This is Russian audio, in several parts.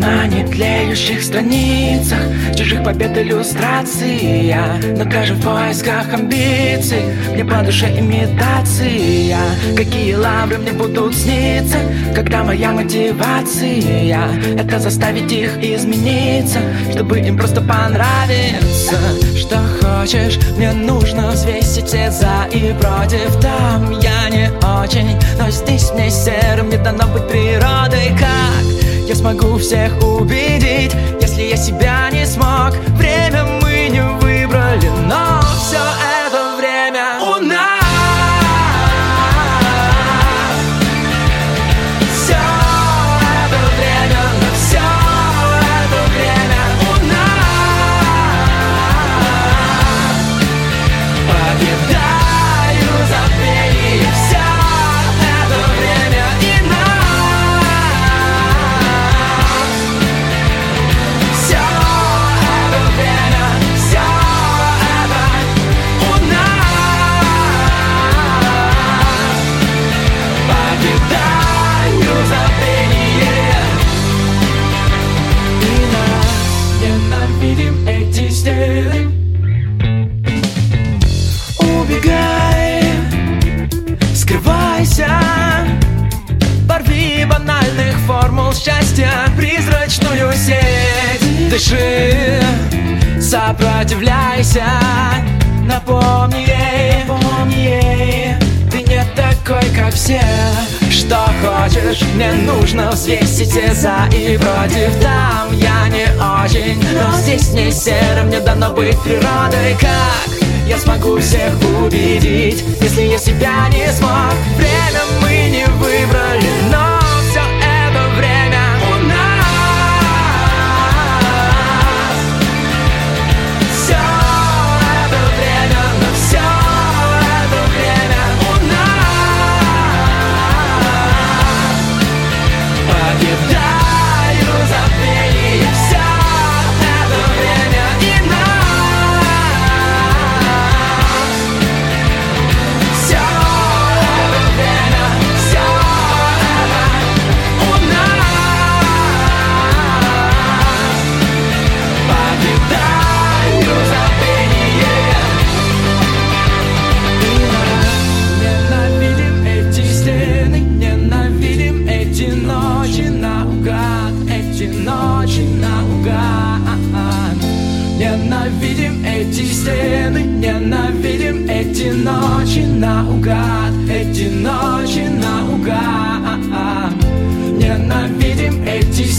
На нетлеющих страницах Чужих побед иллюстрация Но даже в поисках амбиций. Мне по душе имитация. Какие лавры мне будут сниться Когда моя мотивация Это заставить их измениться Чтобы им просто понравиться. Что хочешь, мне нужно взвесить все за и против Там я не очень, но здесь мне серым Не дано быть природой. Как я смогу всех убедить Если я себя не смог. Время мы не выбрали Но призрачную сеть. Дыши, сопротивляйся Напомни ей, напомни ей. Ты не такой, как все. Что хочешь, мне нужно взвесить все за и против. Там я не очень, но здесь не серо. Мне дано быть природой, как я смогу всех убедить Если я себя не смог? Время мы не выбрали, но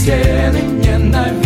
стены ненависти.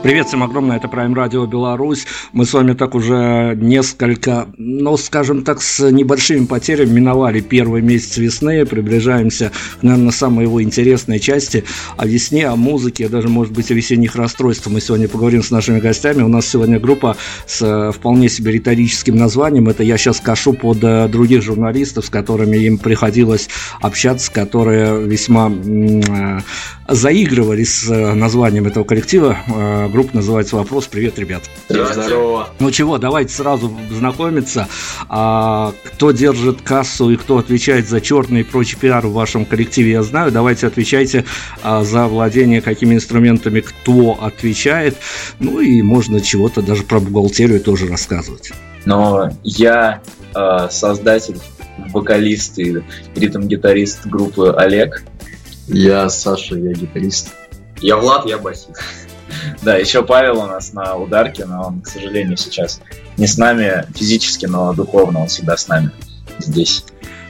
Привет всем огромное, это Prime Radio Беларусь. Мы с вами так уже несколько, ну, скажем так, с небольшими потерями миновали первый месяц весны, приближаемся, наверное, самой его интересной части о весне, о музыке, даже, может быть, о весенних расстройствах. Мы сегодня поговорим с нашими гостями. У нас сегодня группа с э, вполне себе риторическим названием. Это я сейчас кашу под э, других журналистов, с которыми им приходилось общаться, которые весьма э, заигрывали с названием этого коллектива группа называется «Вопрос». Привет, ребят. Здорово. Ну чего, давайте сразу знакомиться. А, кто держит кассу и кто отвечает за черный и прочий пиар в вашем коллективе, я знаю. Давайте отвечайте а, за владение какими инструментами кто отвечает. Ну и можно чего-то даже про бухгалтерию тоже рассказывать. Но я э, создатель, вокалист и ритм-гитарист группы Олег. Я Саша, я гитарист. Я Влад, я басист. Да, еще Павел у нас на ударке, но он, к сожалению, сейчас не с нами физически, но духовно он всегда с нами здесь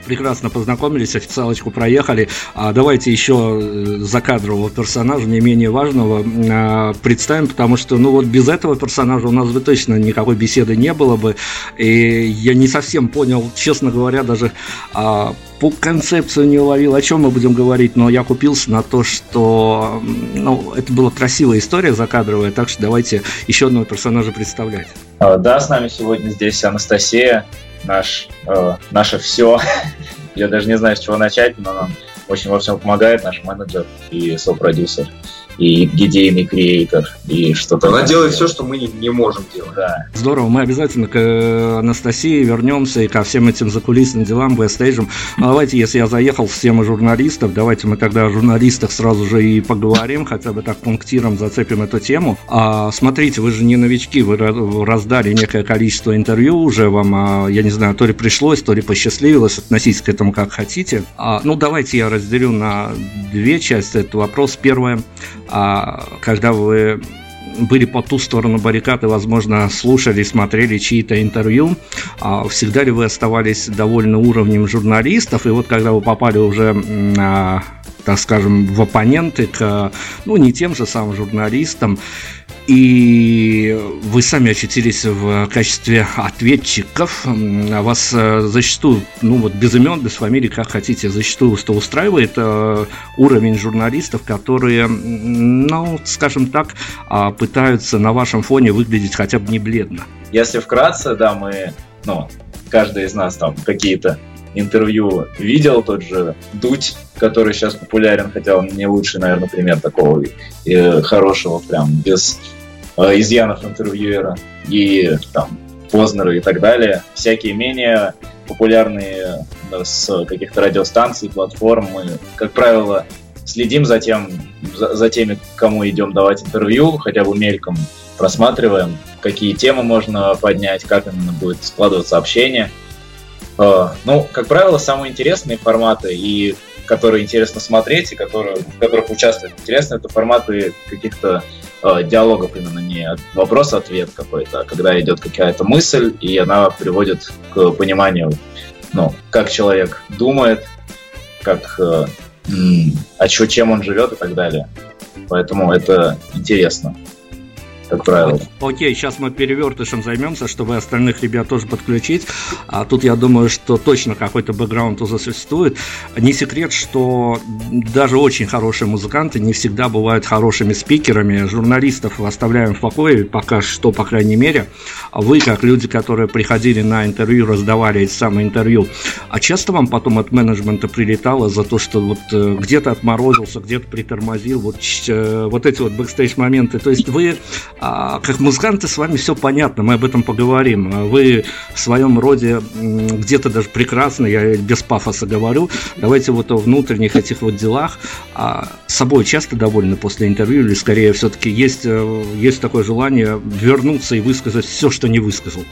прекрасно познакомились, официалочку проехали. А давайте еще э, закадрового персонажа, не менее важного, а, представим, потому что, ну вот без этого персонажа у нас бы точно никакой беседы не было бы. И я не совсем понял, честно говоря, даже а, по концепцию не уловил, о чем мы будем говорить, но я купился на то, что ну, это была красивая история закадровая, так что давайте еще одного персонажа представлять. А, да, с нами сегодня здесь Анастасия, наш, э, наше все. Я даже не знаю, с чего начать, но нам очень во всем помогает наш менеджер и сопродюсер и идейный креатор, и что-то. Она делает все, что мы не, не можем делать. Да. Здорово, мы обязательно к э, Анастасии вернемся и ко всем этим закулисным делам, бэкстейджам. Ну, давайте, если я заехал в тему журналистов, давайте мы тогда о журналистах сразу же и поговорим, хотя бы так пунктиром зацепим эту тему. А, смотрите, вы же не новички, вы раздали некое количество интервью уже вам, а, я не знаю, то ли пришлось, то ли посчастливилось, относитесь к этому как хотите. А, ну, давайте я разделю на две части этот вопрос. Первое, а когда вы были по ту сторону баррикады, возможно, слушали, смотрели чьи-то интервью, а всегда ли вы оставались довольны уровнем журналистов, и вот когда вы попали уже на так скажем, в оппоненты к, ну, не тем же самым журналистам, и вы сами очутились в качестве ответчиков. Вас э, зачастую, ну вот без имен, без фамилий, как хотите, зачастую что устраивает э, уровень журналистов, которые, ну, скажем так, а, пытаются на вашем фоне выглядеть хотя бы не бледно. Если вкратце, да, мы, ну, каждый из нас там какие-то интервью видел, тот же Дудь, который сейчас популярен, хотя он не лучший, наверное, пример такого и хорошего, прям без Э, изъянов интервьюера и там Познера и так далее. Всякие менее популярные э, с каких-то радиостанций, платформ. Мы, как правило, следим за тем, за, за теми, кому идем давать интервью, хотя бы мельком просматриваем, какие темы можно поднять, как именно будет складываться общение. Э, ну, как правило, самые интересные форматы и которые интересно смотреть и которые, в которых участвовать интересно, это форматы каких-то э, диалогов именно, не вопрос-ответ какой-то, а когда идет какая-то мысль, и она приводит к пониманию, ну, как человек думает, как, э, чё, чем он живет и так далее. Поэтому это интересно как правило. Окей, сейчас мы перевертышем займемся, чтобы остальных ребят тоже подключить. А тут я думаю, что точно какой-то бэкграунд уже существует. Не секрет, что даже очень хорошие музыканты не всегда бывают хорошими спикерами. Журналистов оставляем в покое, пока что, по крайней мере. А вы, как люди, которые приходили на интервью, раздавали эти самые интервью, а часто вам потом от менеджмента прилетало за то, что вот э, где-то отморозился, где-то притормозил, вот, э, вот эти вот бэкстейдж моменты. То есть вы а, как музыканты с вами все понятно, мы об этом поговорим. Вы в своем роде где-то даже прекрасно, я без пафоса говорю. Давайте вот о внутренних этих вот делах. А собой часто довольны после интервью или скорее все-таки есть, э, есть такое желание вернуться и высказать все, что не высказал?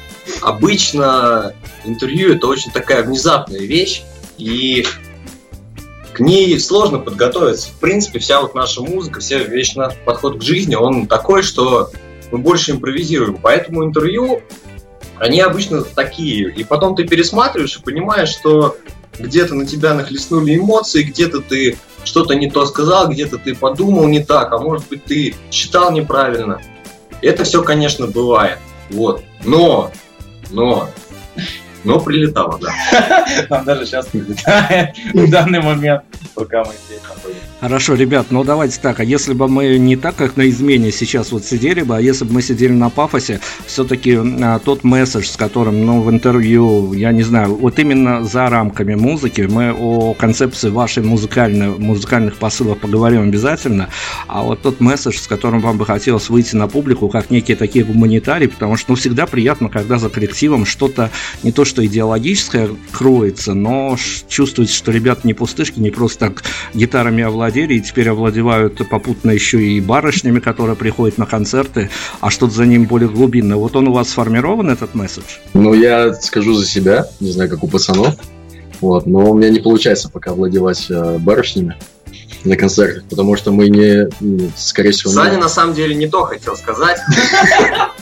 Обычно интервью это очень такая внезапная вещь, и к ней сложно подготовиться. В принципе, вся вот наша музыка, вся весь наш подход к жизни, он такой, что мы больше импровизируем. Поэтому интервью, они обычно такие. И потом ты пересматриваешь и понимаешь, что где-то на тебя нахлестнули эмоции, где-то ты что-то не то сказал, где-то ты подумал не так, а может быть ты считал неправильно. Это все, конечно, бывает. Вот. Но, но но прилетало, да. Нам даже сейчас прилетает в данный момент. пока мы здесь находимся. Хорошо, ребят, ну давайте так, а если бы мы не так, как на измене сейчас вот сидели бы, а если бы мы сидели на пафосе, все-таки а, тот месседж, с которым, ну, в интервью, я не знаю, вот именно за рамками музыки, мы о концепции вашей музыкальной, музыкальных посылов поговорим обязательно, а вот тот месседж, с которым вам бы хотелось выйти на публику, как некие такие гуманитарии, потому что, ну, всегда приятно, когда за коллективом что-то не то что идеологическое кроется, но чувствуется, что ребята не пустышки, не просто так гитарами овладели и теперь овладевают попутно еще и барышнями, которые приходят на концерты, а что-то за ним более глубинное. Вот он у вас сформирован, этот месседж? Ну, я скажу за себя, не знаю, как у пацанов, вот, но у меня не получается пока овладевать э, барышнями на концертах, потому что мы не, скорее всего... Саня не... на самом деле не то хотел сказать.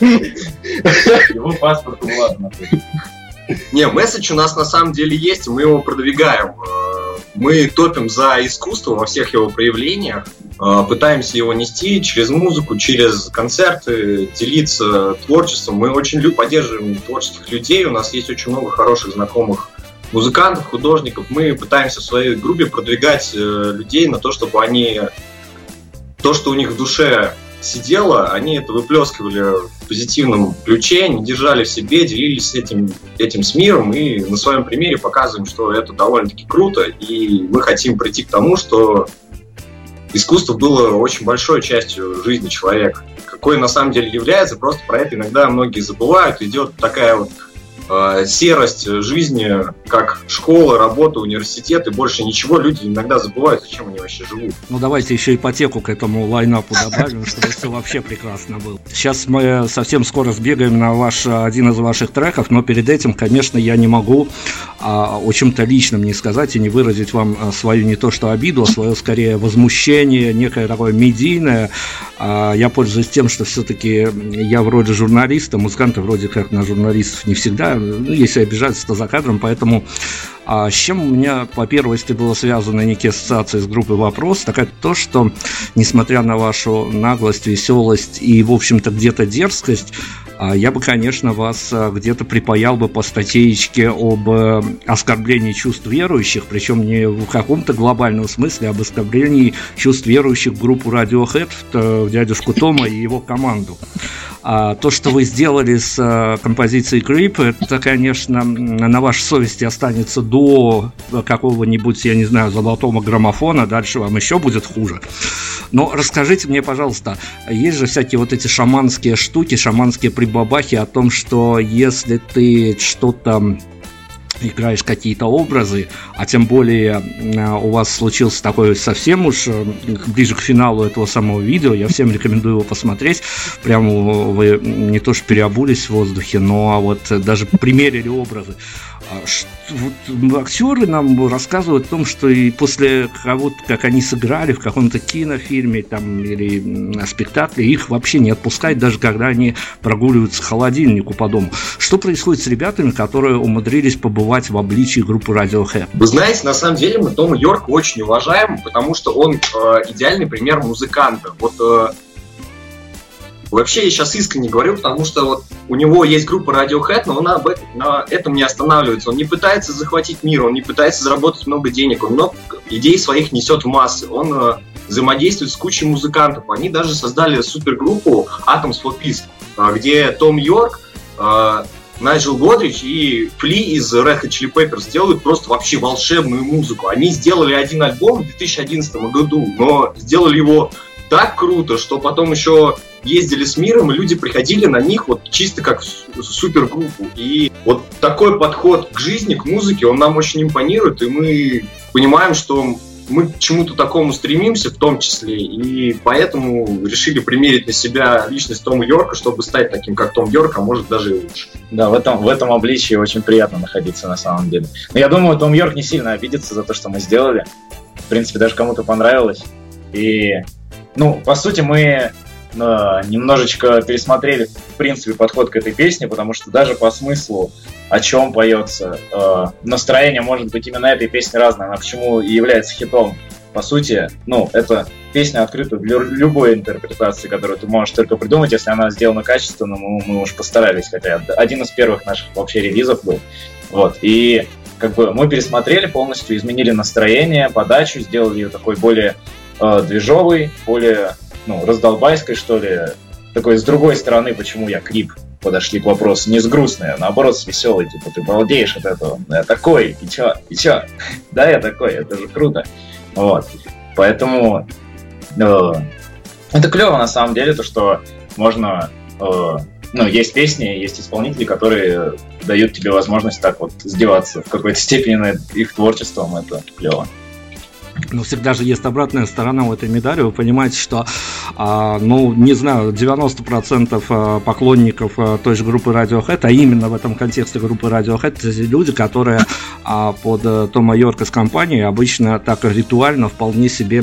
Его паспорт у Влада Не, месседж у нас на самом деле есть, мы его продвигаем. Э, мы топим за искусство во всех его проявлениях, э, пытаемся его нести через музыку, через концерты, делиться творчеством. Мы очень поддерживаем творческих людей, у нас есть очень много хороших знакомых музыкантов, художников. Мы пытаемся в своей группе продвигать э, людей на то, чтобы они то, что у них в душе сидело, они это выплескивали в позитивном ключе, не держали в себе, делились этим, этим с миром и на своем примере показываем, что это довольно-таки круто, и мы хотим прийти к тому, что искусство было очень большой частью жизни человека. Какой на самом деле является, просто про это иногда многие забывают. Идет такая вот серость жизни, как школа, работа, университет и больше ничего, люди иногда забывают, зачем они вообще живут. Ну давайте еще ипотеку к этому лайнапу добавим, чтобы все вообще прекрасно было. Сейчас мы совсем скоро сбегаем на ваш один из ваших треков, но перед этим, конечно, я не могу а, о чем-то личном не сказать и не выразить вам а, свою не то что обиду, а свое скорее возмущение, некое такое медийное. А, я пользуюсь тем, что все-таки я вроде журналиста, музыканты вроде как на журналистов не всегда ну, если обижаться, то за кадром, поэтому а с чем у меня по первости было связано некие ассоциации с группой «Вопрос», так это то, что, несмотря на вашу наглость, веселость и, в общем-то, где-то дерзкость, я бы, конечно, вас а, где-то припаял бы по статейке об э, оскорблении чувств верующих, причем не в каком-то глобальном смысле, а об оскорблении чувств верующих в группу Radiohead, в дядюшку Тома и его команду. А то, что вы сделали с а, композицией Creep, это, конечно, на вашей совести останется до какого-нибудь, я не знаю, золотого граммофона, дальше вам еще будет хуже. Но расскажите мне, пожалуйста, есть же всякие вот эти шаманские штуки, шаманские прибабахи о том, что если ты что-то играешь какие-то образы, а тем более а, у вас случился такой совсем уж э, ближе к финалу этого самого видео, я всем рекомендую его посмотреть, прямо вы не то что переобулись в воздухе, но вот даже примерили образы. А вот актеры нам рассказывают о том, что и после того, как они сыграли в каком-то кинофильме там, или спектакле, их вообще не отпускают, даже когда они прогуливаются к холодильнику по дому. Что происходит с ребятами, которые умудрились побывать в обличии группы Radiohead? Вы знаете, на самом деле мы Тома Йорка очень уважаем, потому что он э, идеальный пример музыканта. Вот э, Вообще, я сейчас искренне говорю, потому что вот у него есть группа Radiohead, но он об этом, на этом не останавливается. Он не пытается захватить мир, он не пытается заработать много денег, он много идей своих несет в массы. Он э, взаимодействует с кучей музыкантов. Они даже создали супергруппу Atoms for Peace, э, где Том Йорк, э, Найджел Годрич и Фли из Red Hot Chili Peppers делают просто вообще волшебную музыку. Они сделали один альбом в 2011 году, но сделали его так круто, что потом еще ездили с миром, и люди приходили на них вот чисто как супергруппу. И вот такой подход к жизни, к музыке, он нам очень импонирует, и мы понимаем, что мы к чему-то такому стремимся в том числе, и поэтому решили примерить на себя личность Тома Йорка, чтобы стать таким, как Том Йорк, а может даже и лучше. Да, в этом, в этом обличии очень приятно находиться на самом деле. Но я думаю, Том Йорк не сильно обидится за то, что мы сделали. В принципе, даже кому-то понравилось. И, ну, по сути, мы немножечко пересмотрели, в принципе, подход к этой песне, потому что даже по смыслу, о чем поется, э, настроение может быть именно этой песни разное. Она почему и является хитом. По сути, ну, это песня открыта для любой интерпретации, которую ты можешь только придумать, если она сделана качественно, мы, мы уж постарались, хотя один из первых наших вообще релизов был. Вот, и как бы мы пересмотрели полностью, изменили настроение, подачу, сделали ее такой более э, движовой, более ну, раздолбайской, что ли. Такой с другой стороны, почему я крип подошли к вопросу не с грустной, а наоборот с веселой, типа ты балдеешь от этого. Я такой, и чё, и чё? да, я такой, это же круто. Вот. Поэтому э, это клево на самом деле, то, что можно э, ну, есть песни, есть исполнители, которые дают тебе возможность так вот издеваться в какой-то степени над их творчеством. Это клево. Но всегда же есть обратная сторона у этой медали. Вы понимаете, что, а, ну, не знаю, 90% а, поклонников а, той же группы Radiohead, а именно в этом контексте группы Radiohead, это люди, которые под а, Тома Йорка с компанией обычно так ритуально вполне себе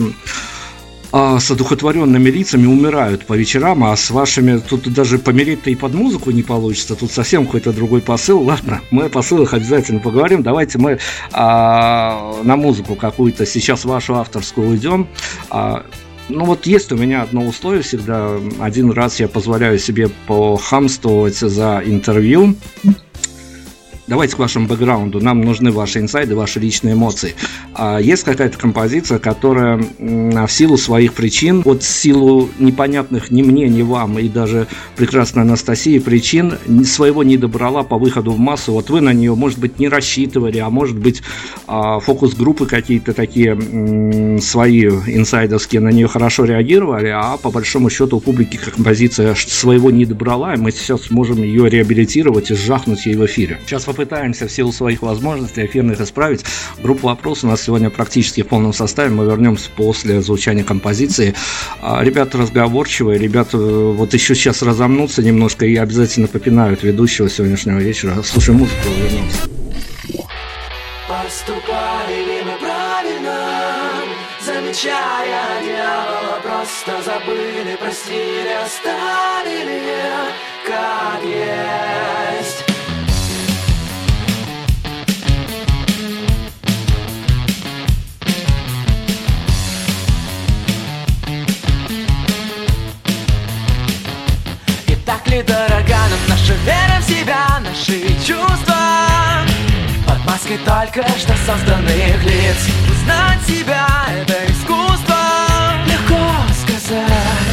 а, с одухотворенными лицами умирают по вечерам, а с вашими тут даже помереть-то и под музыку не получится, тут совсем какой-то другой посыл. Ладно, мы о посылах обязательно поговорим. Давайте мы а, на музыку какую-то сейчас вашу авторскую уйдем. А, ну вот есть у меня одно условие всегда. Один раз я позволяю себе похамствовать за интервью давайте к вашему бэкграунду. Нам нужны ваши инсайды, ваши личные эмоции. А есть какая-то композиция, которая в силу своих причин, вот в силу непонятных ни мне, ни вам, и даже прекрасной Анастасии причин, своего не добрала по выходу в массу. Вот вы на нее, может быть, не рассчитывали, а может быть, а, фокус-группы какие-то такие свои инсайдовские на нее хорошо реагировали, а по большому счету у публики композиция своего не добрала, и мы сейчас сможем ее реабилитировать и сжахнуть ей в эфире. Сейчас попытаемся в силу своих возможностей эфирных исправить. Группа «Вопрос» у нас сегодня практически в полном составе. Мы вернемся после звучания композиции. А, ребята разговорчивые, ребята э, вот еще сейчас разомнутся немножко и обязательно попинают ведущего сегодняшнего вечера. Слушай музыку, вернемся. Поступали ли мы правильно, замечая дьявола, просто забыли, простили, оставили, Маской только что созданных лиц. Узнать себя — это искусство. Легко сказать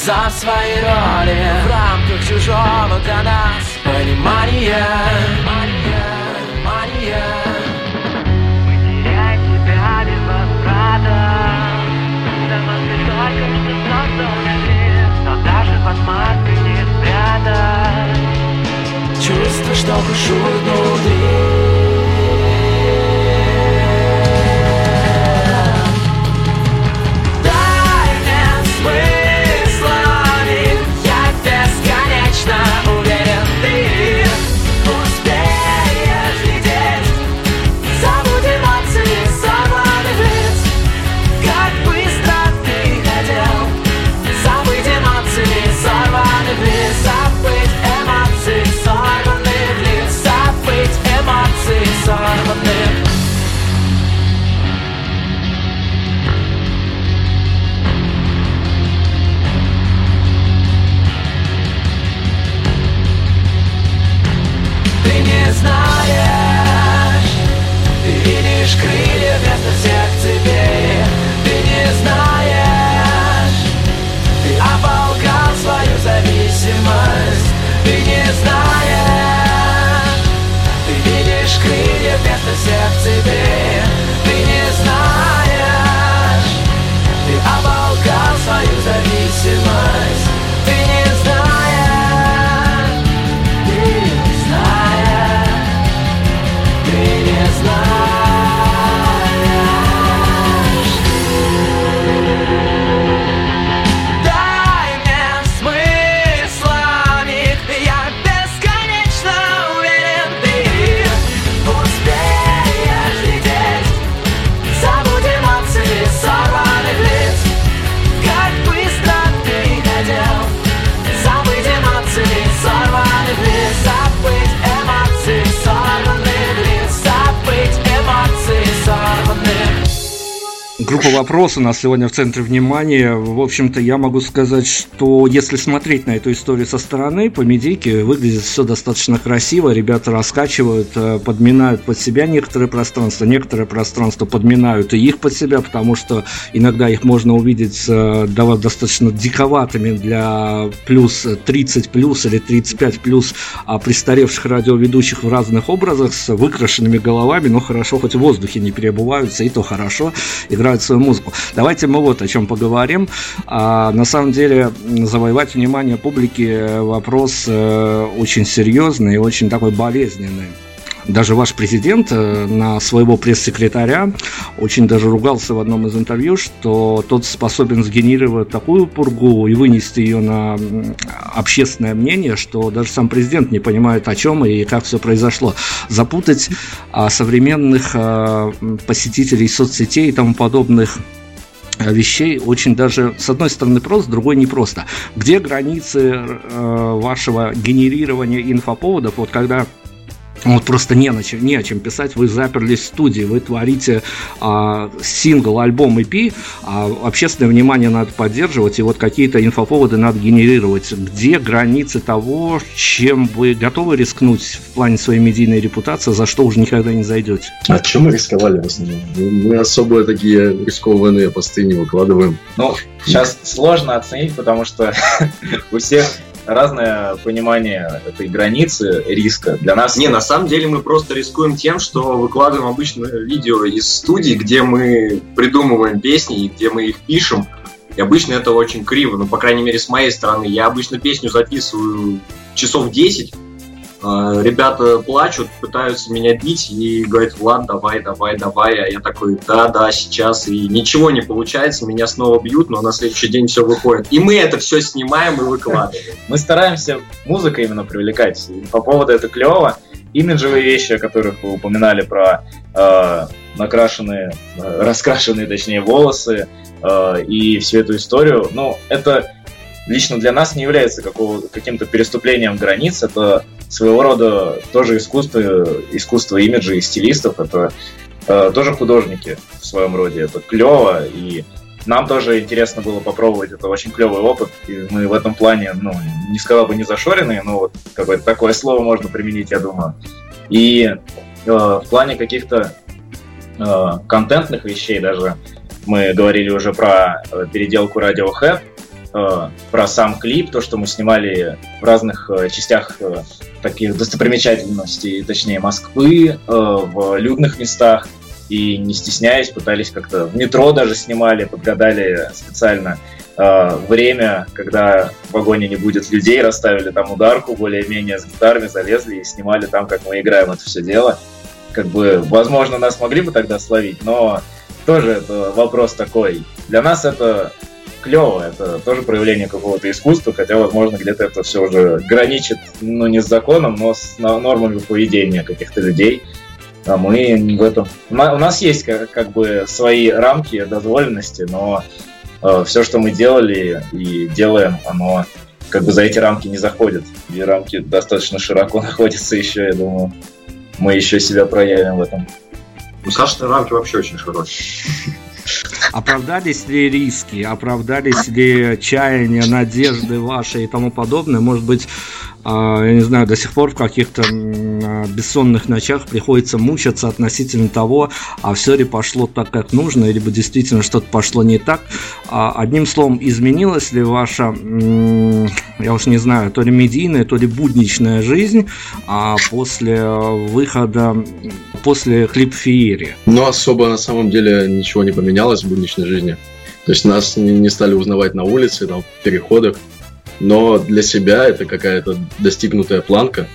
Расписав свои роли. В рамках чужого для нас Понимания. Мы теряем тебя без возврата. За маской только что созданный Но даже под маской не спрятать. Чувство, что бушует внутри группа вопрос у нас сегодня в центре внимания. В общем-то, я могу сказать, что если смотреть на эту историю со стороны, по медийке выглядит все достаточно красиво. Ребята раскачивают, э, подминают под себя некоторые пространства, некоторые пространства подминают и их под себя, потому что иногда их можно увидеть э, достаточно диковатыми для плюс 30 плюс или 35 плюс а престаревших радиоведущих в разных образах с выкрашенными головами, но хорошо хоть в воздухе не переобуваются, и то хорошо играют свою музыку. Давайте мы вот о чем поговорим. А, на самом деле завоевать внимание публики вопрос э, очень серьезный и очень такой болезненный даже ваш президент э, на своего пресс-секретаря очень даже ругался в одном из интервью, что тот способен сгенерировать такую пургу и вынести ее на общественное мнение, что даже сам президент не понимает, о чем и как все произошло. Запутать а, современных а, посетителей соцсетей и тому подобных э, вещей очень даже, с одной стороны, просто, с другой непросто. Где границы э, вашего генерирования инфоповодов, вот когда вот просто не, на чем, не о чем писать, вы заперлись в студии, вы творите а, сингл, альбом, EP, а общественное внимание надо поддерживать, и вот какие-то инфоповоды надо генерировать. Где границы того, чем вы готовы рискнуть в плане своей медийной репутации, за что уже никогда не зайдете? А чем мы рисковали в основном? Мы особо такие рискованные посты не выкладываем. Ну, сейчас сложно оценить, потому что у всех разное понимание этой границы риска. Для нас... Не, на самом деле мы просто рискуем тем, что выкладываем обычно видео из студии, где мы придумываем песни, и где мы их пишем. И обычно это очень криво, ну, по крайней мере, с моей стороны. Я обычно песню записываю часов 10, а, ребята плачут, пытаются меня бить и говорят, Влад, давай, давай, давай. А я такой, да, да, сейчас. И ничего не получается, меня снова бьют, но на следующий день все выходит. И мы это все снимаем и выкладываем. Мы стараемся музыкой именно привлекать. по поводу это клево. Имиджевые вещи, о которых вы упоминали про э, накрашенные, э, раскрашенные, точнее, волосы э, и всю эту историю, ну, это лично для нас не является каким-то переступлением границ. Это своего рода тоже искусство, искусство имиджа и стилистов. Это э, тоже художники в своем роде. Это клево, и нам тоже интересно было попробовать. Это очень клевый опыт, и мы в этом плане, ну, не сказал бы не зашоренные, но вот какое-то такое слово можно применить, я думаю. И э, в плане каких-то э, контентных вещей даже мы говорили уже про э, переделку Radiohead, про сам клип, то, что мы снимали в разных э, частях э, таких достопримечательностей, точнее Москвы, в людных местах, и не стесняясь, пытались как-то в метро даже снимали, подгадали специально время, когда в вагоне не будет людей, расставили там ударку более-менее с гитарами, залезли и снимали там, как мы играем это все дело. Как бы, возможно, нас могли бы тогда словить, но тоже это вопрос такой. Для нас это клево, это тоже проявление какого-то искусства, хотя, возможно, где-то это все уже граничит, ну, не с законом, но с нормами поведения каких-то людей. А мы в этом... У нас есть как, как бы свои рамки дозволенности, но э, все, что мы делали и делаем, оно как бы за эти рамки не заходит. И рамки достаточно широко находятся еще, я думаю. Мы еще себя проявим в этом. Ну, Саша, рамки вообще очень широкие. Оправдались ли риски, оправдались ли чаяния, надежды ваши и тому подобное? Может быть, я не знаю, до сих пор в каких-то а, бессонных ночах приходится мучаться относительно того, а все ли пошло так, как нужно, либо действительно что-то пошло не так. А, одним словом, изменилась ли ваша, я уж не знаю, то ли медийная, то ли будничная жизнь после выхода, после клип Феерии? Ну, особо на самом деле ничего не поменялось в будничной жизни. То есть нас не стали узнавать на улице, там, в переходах но для себя это какая-то достигнутая планка.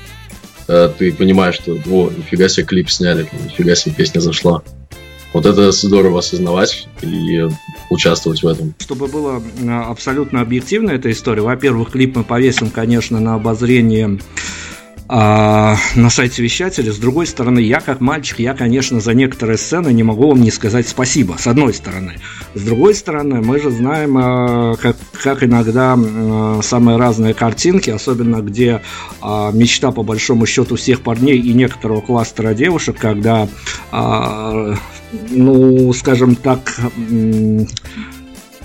Э, ты понимаешь, что, о, нифига себе клип сняли, нифига себе песня зашла. Вот это здорово осознавать и участвовать в этом. Чтобы было э, абсолютно объективно эта история, во-первых, клип мы повесим, конечно, на обозрение а, на сайте вещателя. С другой стороны, я как мальчик, я, конечно, за некоторые сцены не могу вам не сказать спасибо, с одной стороны. С другой стороны, мы же знаем, а, как, как иногда а, самые разные картинки, особенно где а, мечта, по большому счету, всех парней и некоторого кластера девушек, когда ну, скажем так,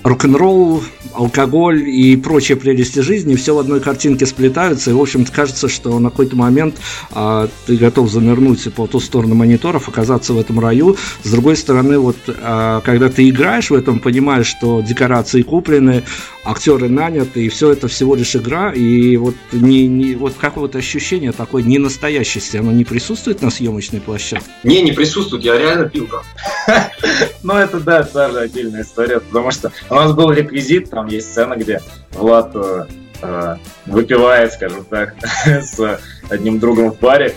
рок-н-ролл, алкоголь и прочие прелести жизни все в одной картинке сплетаются, и, в общем-то, кажется, что на какой-то момент а, ты готов занырнуть по ту сторону мониторов, оказаться в этом раю. С другой стороны, вот а, когда ты играешь в этом, понимаешь, что декорации куплены, актеры наняты, и все это всего лишь игра, и вот, не, не, вот какое-то ощущение такой ненастоящести, оно не присутствует на съемочной площадке? Не, не присутствует, я реально пил там. Ну, это, да, тоже отдельная история, потому что у нас был реквизит, там есть сцена, где Влад э, э выпивает, скажем так, с одним другом в баре.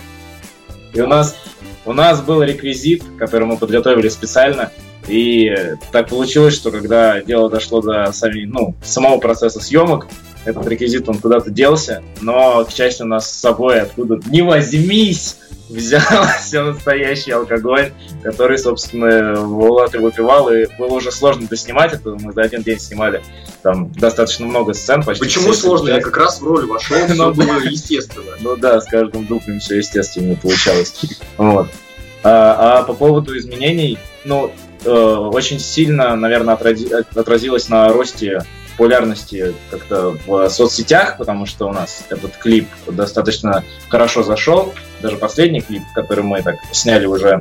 И у нас, у нас был реквизит, который мы подготовили специально, и так получилось, что когда дело дошло до сами, ну, самого процесса съемок, этот реквизит, он куда-то делся, но, к счастью, у нас с собой откуда не возьмись взялся настоящий алкоголь, который, собственно, Влад и выпивал, и было уже сложно доснимать это, мы за один день снимали там достаточно много сцен. Почти Почему сложно? Я как раз в роль вошел, все ну было естественно. Ну да, с каждым дуплем все естественно получалось. Вот. А, а по поводу изменений, ну, очень сильно, наверное, отразилось на росте популярности как-то в соцсетях, потому что у нас этот клип достаточно хорошо зашел. Даже последний клип, который мы так сняли уже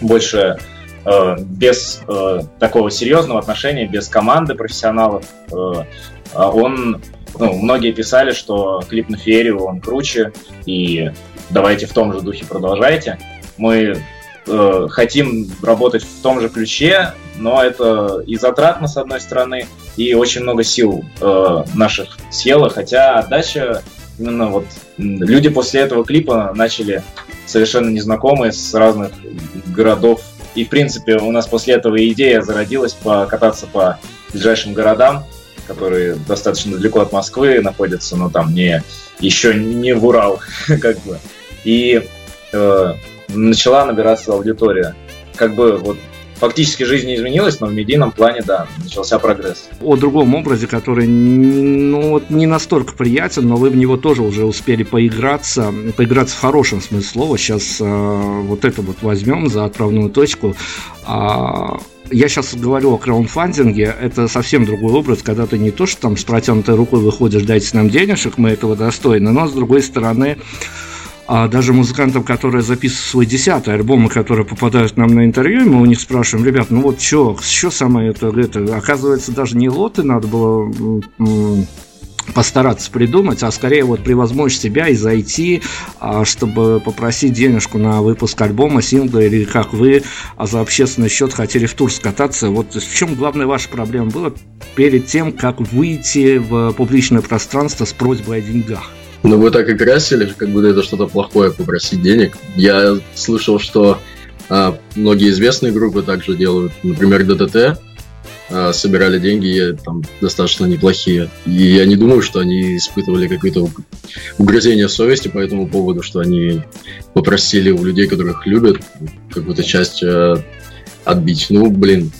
больше э, без э, такого серьезного отношения, без команды профессионалов, э, а он, ну, многие писали, что клип на Феерию, он круче, и давайте в том же духе продолжайте. Мы э, хотим работать в том же ключе, но это и затратно, с одной стороны, и очень много сил э, наших съело, хотя отдача именно вот люди после этого клипа начали совершенно незнакомые с разных городов. И, в принципе, у нас после этого идея зародилась покататься по ближайшим городам, которые достаточно далеко от Москвы находятся, но там не еще не в Урал, как бы. И э, начала набираться аудитория. Как бы вот фактически жизнь не изменилась, но в медийном плане, да, начался прогресс. О другом образе, который ну, вот не настолько приятен, но вы в него тоже уже успели поиграться, поиграться в хорошем смысле слова. Сейчас э, вот это вот возьмем за отправную точку. А, я сейчас говорю о краудфандинге, это совсем другой образ, когда ты не то, что там с протянутой рукой выходишь, дайте нам денежек, мы этого достойны, но с другой стороны, а даже музыкантам, которые записывают свой десятый альбом, и которые попадают нам на интервью, мы у них спрашиваем, ребят, ну вот что, что самое это, это, оказывается, даже не лоты надо было постараться придумать, а скорее вот превозмочь себя и зайти, а, чтобы попросить денежку на выпуск альбома, сингла или как вы а за общественный счет хотели в тур скататься. Вот в чем главная ваша проблема была перед тем, как выйти в публичное пространство с просьбой о деньгах? Ну, вы так и красили, как будто это что-то плохое попросить денег. Я слышал, что а, многие известные группы также делают. Например, ДДТ а, собирали деньги там достаточно неплохие. И я не думаю, что они испытывали какое-то угрызение совести по этому поводу, что они попросили у людей, которых любят, какую-то часть а, отбить. Ну, блин,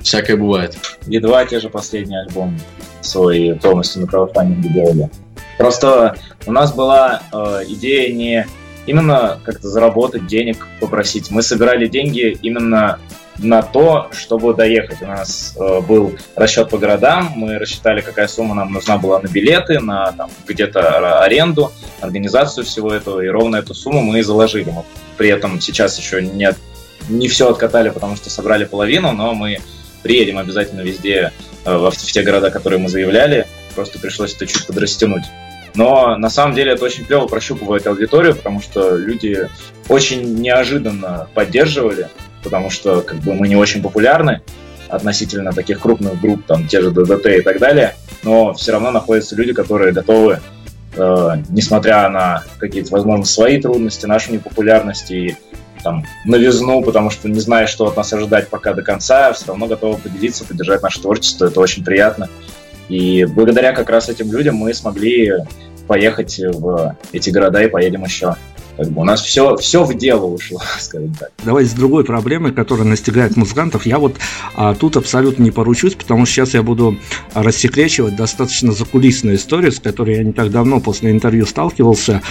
всякое бывает. Едва те же последний альбом свой полностью на краудфандинге делали. Просто у нас была э, идея не именно как-то заработать денег, попросить. Мы собирали деньги именно на то, чтобы доехать. У нас э, был расчет по городам, мы рассчитали, какая сумма нам нужна была на билеты, на там, где-то аренду, организацию всего этого, и ровно эту сумму мы и заложили. Мы при этом сейчас еще не, не все откатали, потому что собрали половину, но мы приедем обязательно везде, э, в, в те города, которые мы заявляли, просто пришлось это чуть подрастянуть. Но на самом деле это очень клево прощупывает аудиторию, потому что люди очень неожиданно поддерживали, потому что как бы мы не очень популярны относительно таких крупных групп, там те же ДДТ и так далее, но все равно находятся люди, которые готовы, э, несмотря на какие-то, возможно, свои трудности, нашу непопулярность и там, новизну, потому что не знаешь, что от нас ожидать пока до конца, все равно готовы поделиться, поддержать наше творчество, это очень приятно. И благодаря как раз этим людям мы смогли поехать в эти города и поедем еще. Как бы у нас все, все в дело ушло, скажем так. Давайте с другой проблемой, которая настигает музыкантов. Я вот а, тут абсолютно не поручусь, потому что сейчас я буду рассекречивать достаточно закулисную историю, с которой я не так давно после интервью сталкивался.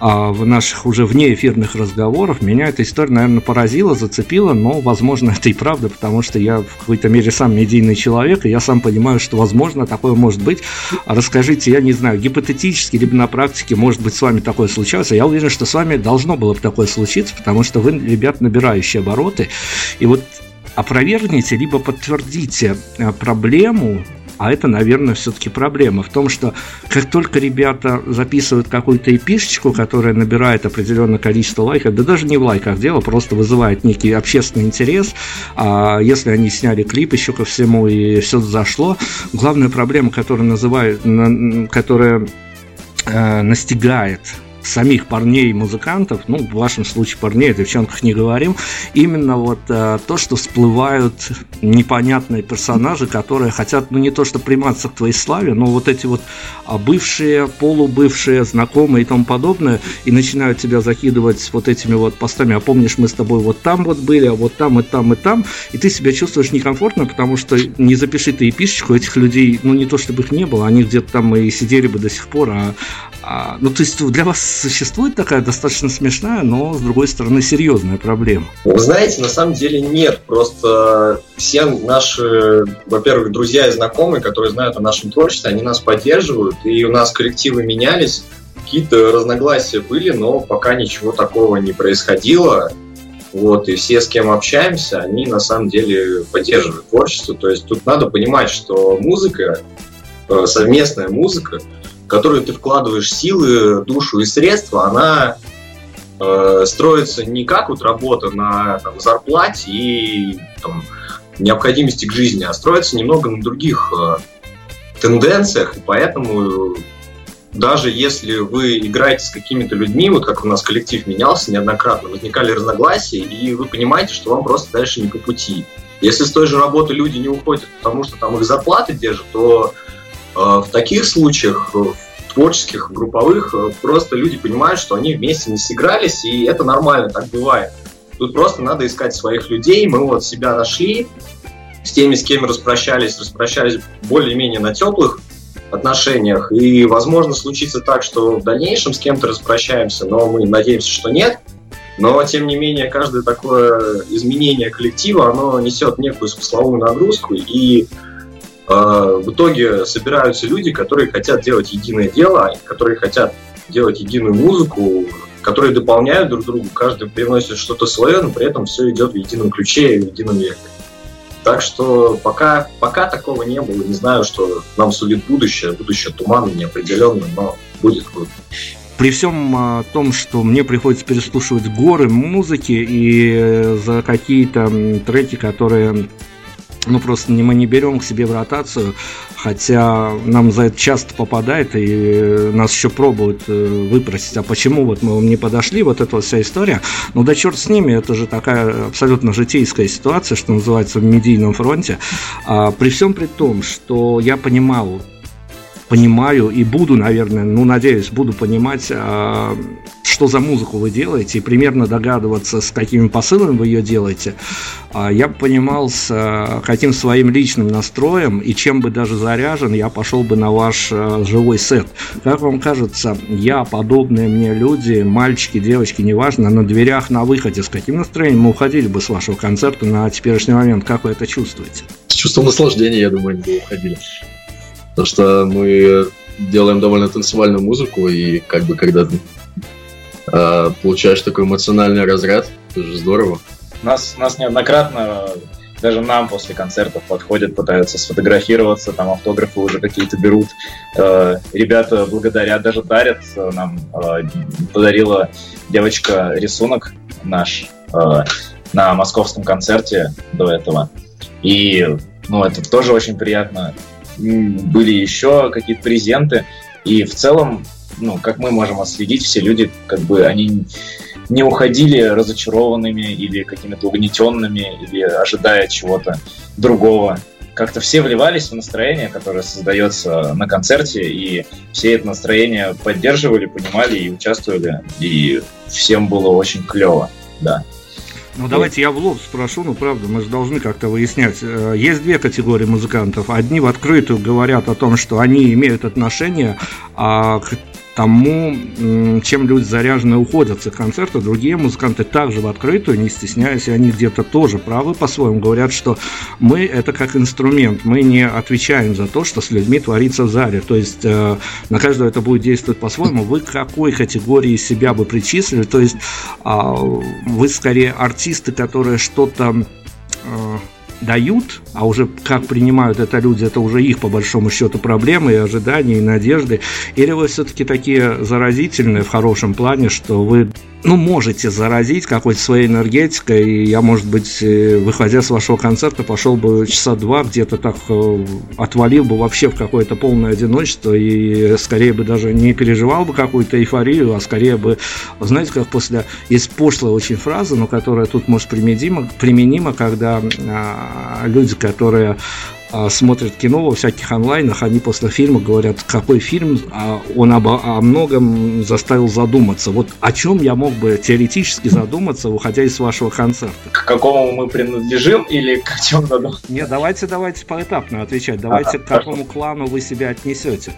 А, в наших уже вне эфирных разговорах, меня эта история, наверное, поразила, зацепила, но, возможно, это и правда, потому что я в какой-то мере сам медийный человек, и я сам понимаю, что, возможно, такое может быть. А расскажите, я не знаю, гипотетически, либо на практике, может быть, с вами такое случалось, а я уверен, что с вами должно было бы такое случиться, потому что вы, ребят, набирающие обороты, и вот опровергните, либо подтвердите э, проблему, а это, наверное, все-таки проблема в том, что как только ребята записывают какую-то эпишечку, которая набирает определенное количество лайков, да даже не в лайках дело, просто вызывает некий общественный интерес, а если они сняли клип еще ко всему и все зашло, главная проблема, которая называют, которая э, настигает самих парней музыкантов, ну, в вашем случае парней, о девчонках не говорим, именно вот э, то, что всплывают непонятные персонажи, которые хотят, ну, не то что приматься к твоей славе, но вот эти вот а, бывшие, полубывшие, знакомые и тому подобное, и начинают тебя закидывать вот этими вот постами, а помнишь, мы с тобой вот там вот были, а вот там и там и там, и ты себя чувствуешь некомфортно, потому что не запиши ты эпишечку, этих людей, ну, не то чтобы их не было, они где-то там и сидели бы до сих пор, а, а ну, то есть для вас существует такая достаточно смешная, но, с другой стороны, серьезная проблема? Вы знаете, на самом деле нет. Просто все наши, во-первых, друзья и знакомые, которые знают о нашем творчестве, они нас поддерживают, и у нас коллективы менялись, какие-то разногласия были, но пока ничего такого не происходило. Вот, и все, с кем общаемся, они на самом деле поддерживают творчество. То есть тут надо понимать, что музыка, э, совместная музыка, которую ты вкладываешь силы, душу и средства, она э, строится не как вот работа на там, зарплате и там, необходимости к жизни, а строится немного на других э, тенденциях, и поэтому даже если вы играете с какими-то людьми, вот как у нас коллектив менялся неоднократно, возникали разногласия, и вы понимаете, что вам просто дальше не по пути. Если с той же работы люди не уходят, потому что там их зарплаты держат, то Э, в таких случаях, э, в творческих, групповых, э, просто люди понимают, что они вместе не сыгрались, и это нормально, так бывает. Тут просто надо искать своих людей. Мы вот себя нашли, с теми, с кем распрощались, распрощались более-менее на теплых отношениях. И, возможно, случится так, что в дальнейшем с кем-то распрощаемся, но мы надеемся, что нет. Но, тем не менее, каждое такое изменение коллектива, оно несет некую смысловую нагрузку, и а, в итоге собираются люди, которые хотят делать единое дело, которые хотят делать единую музыку, которые дополняют друг друга, каждый приносит что-то свое, но при этом все идет в едином ключе и в едином векторе. Так что пока, пока такого не было, не знаю, что нам сулит будущее, будущее туманно, неопределенно, но будет круто при всем а, том, что мне приходится переслушивать горы музыки и э, за какие-то треки, которые ну просто не, мы не берем к себе в ротацию, хотя нам за это часто попадает, и нас еще пробуют э, выпросить, а почему вот мы вам не подошли, вот эта вот вся история. Ну да черт с ними, это же такая абсолютно житейская ситуация, что называется, в медийном фронте. А, при всем при том, что я понимал, понимаю и буду, наверное, ну, надеюсь, буду понимать, а, что за музыку вы делаете, и примерно догадываться, с какими посылами вы ее делаете, а, я бы понимал, с а, каким своим личным настроем и чем бы даже заряжен, я пошел бы на ваш живой сет. Как вам кажется, я, подобные мне люди, мальчики, девочки, неважно, на дверях, на выходе, с каким настроением мы уходили бы с вашего концерта на теперешний момент? Как вы это чувствуете? С чувством наслаждения, я думаю, мы уходили. Потому что мы делаем довольно танцевальную музыку, и как бы когда э, получаешь такой эмоциональный разряд, это же здорово. Нас, нас неоднократно даже нам после концертов подходят, пытаются сфотографироваться, там автографы уже какие-то берут. Э, ребята благодарят, даже дарят нам. Э, подарила девочка рисунок наш э, на московском концерте до этого. И ну, это тоже очень приятно были еще какие-то презенты. И в целом, ну, как мы можем отследить, все люди, как бы, они не уходили разочарованными или какими-то угнетенными, или ожидая чего-то другого. Как-то все вливались в настроение, которое создается на концерте, и все это настроение поддерживали, понимали и участвовали, и всем было очень клево, да. Ну давайте я в лоб спрошу, ну правда, мы же должны как-то выяснять. Э, есть две категории музыкантов. Одни в открытую говорят о том, что они имеют отношение а, к тому, чем люди заряжены уходят с концерта. Другие музыканты также в открытую, не стесняясь, и они где-то тоже правы по-своему, говорят, что мы это как инструмент, мы не отвечаем за то, что с людьми творится в зале. То есть э, на каждого это будет действовать по-своему. Вы к какой категории себя бы причислили? То есть э, вы скорее артисты, которые что-то э, дают, а уже как принимают это люди, это уже их, по большому счету, проблемы и ожидания, и надежды, или вы все-таки такие заразительные в хорошем плане, что вы ну, можете заразить какой-то своей энергетикой. И я, может быть, э, выходя с вашего концерта, пошел бы часа два где-то так э, отвалил бы вообще в какое-то полное одиночество и скорее бы даже не переживал бы какую-то эйфорию, а скорее бы, знаете, как после... Есть пошлая очень фраза, но которая тут может применима, применима когда а, люди, которые смотрят кино во всяких онлайнах, они после фильма говорят, какой фильм, а он об, о многом заставил задуматься. Вот о чем я мог бы теоретически задуматься, выходя из вашего концерта? К какому мы принадлежим или к чем задуматься? Нет, давайте, давайте поэтапно отвечать. Давайте, а, к какому клану вы себя отнесете?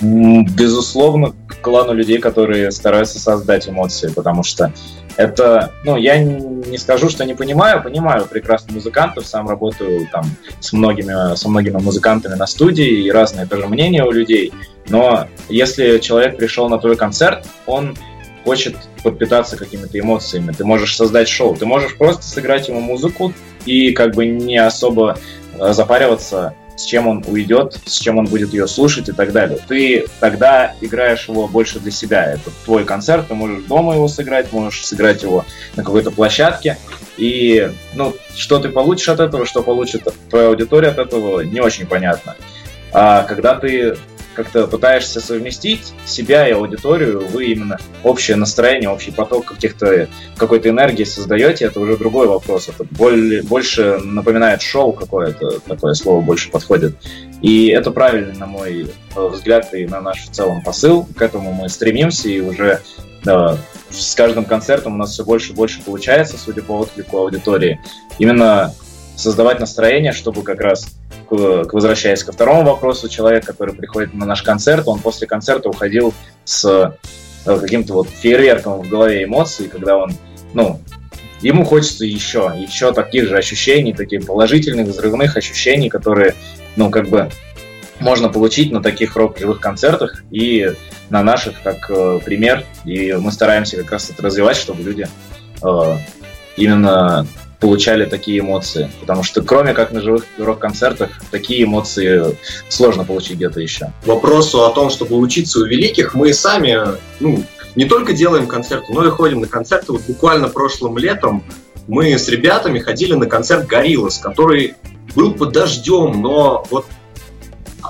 Безусловно, клану людей, которые стараются создать эмоции, потому что это, ну, я не скажу, что не понимаю, понимаю прекрасно музыкантов, сам работаю там с многими, со многими музыкантами на студии, и разные тоже мнения у людей, но если человек пришел на твой концерт, он хочет подпитаться какими-то эмоциями, ты можешь создать шоу, ты можешь просто сыграть ему музыку и как бы не особо э, запариваться с чем он уйдет, с чем он будет ее слушать и так далее. Ты тогда играешь его больше для себя. Это твой концерт, ты можешь дома его сыграть, можешь сыграть его на какой-то площадке. И ну, что ты получишь от этого, что получит твоя аудитория от этого, не очень понятно. А когда ты как-то пытаешься совместить себя и аудиторию, вы именно общее настроение, общий поток каких-то какой-то энергии создаете, это уже другой вопрос. Это более, больше напоминает шоу какое-то, такое слово больше подходит. И это правильно, на мой э, взгляд, и на наш в целом посыл. К этому мы стремимся, и уже да, с каждым концертом у нас все больше и больше получается, судя по отклику аудитории. Именно создавать настроение, чтобы как раз возвращаясь ко второму вопросу, человек, который приходит на наш концерт, он после концерта уходил с э, каким-то вот фейерверком в голове эмоций, когда он, ну, ему хочется еще, еще таких же ощущений, таких положительных, взрывных ощущений, которые, ну, как бы можно получить на таких рок-живых концертах и на наших как э, пример. И мы стараемся как раз это развивать, чтобы люди э, именно получали такие эмоции. Потому что кроме как на живых рок-концертах, такие эмоции сложно получить где-то еще. Вопросу о том, чтобы учиться у великих, мы сами ну, не только делаем концерты, но и ходим на концерты. Вот буквально прошлым летом мы с ребятами ходили на концерт Гориллас, который был под дождем, но вот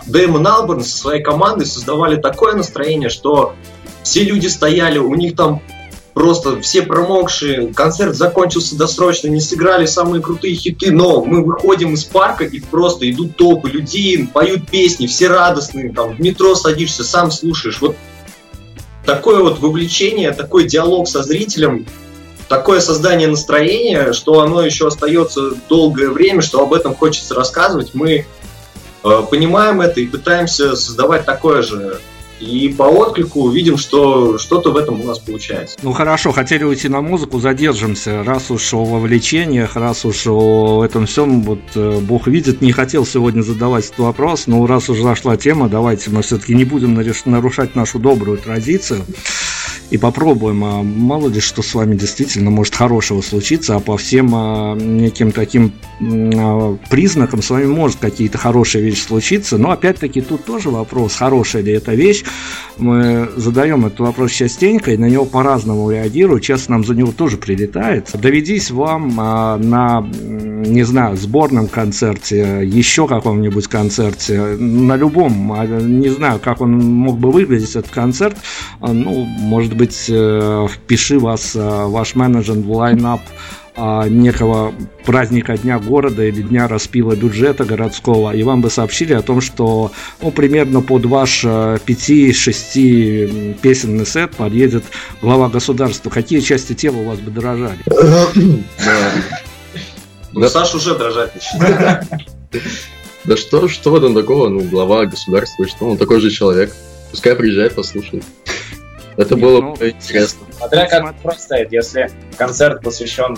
Дэймон Алберн со своей командой создавали такое настроение, что все люди стояли, у них там просто все промокшие, концерт закончился досрочно, не сыграли самые крутые хиты, но мы выходим из парка и просто идут толпы людей, поют песни, все радостные, там в метро садишься, сам слушаешь. Вот такое вот вовлечение, такой диалог со зрителем, такое создание настроения, что оно еще остается долгое время, что об этом хочется рассказывать. Мы э, понимаем это и пытаемся создавать такое же и по отклику видим, что что-то в этом у нас получается. Ну хорошо, хотели уйти на музыку, задержимся. Раз уж о вовлечениях, раз уж о этом всем, вот э, Бог видит, не хотел сегодня задавать этот вопрос, но раз уж зашла тема, давайте мы все-таки не будем нарушать нашу добрую традицию и попробуем. А мало ли, что с вами действительно может хорошего случиться, а по всем а, неким таким а, признакам с вами может какие-то хорошие вещи случиться. Но опять-таки тут тоже вопрос, хорошая ли эта вещь. Мы задаем этот вопрос частенько и на него по-разному реагируют. Честно, нам за него тоже прилетает. Доведись вам а, на, не знаю, сборном концерте, еще каком-нибудь концерте, на любом, а, не знаю, как он мог бы выглядеть этот концерт, а, ну, может может быть, э, впиши вас, э, ваш менеджер в лайнап а, некого праздника Дня города или Дня распила бюджета городского, и вам бы сообщили о том, что ну, примерно под ваш 5-6 э, песенный сет подъедет глава государства. Какие части тела у вас бы дорожали? Ну, Саша уже дрожать начинает. Да что, что в этом такого? Ну, глава государства, что он такой же человек. Пускай приезжает, послушает. Это было ну, бы интересно. Смотря как вопрос стоит, если концерт посвящен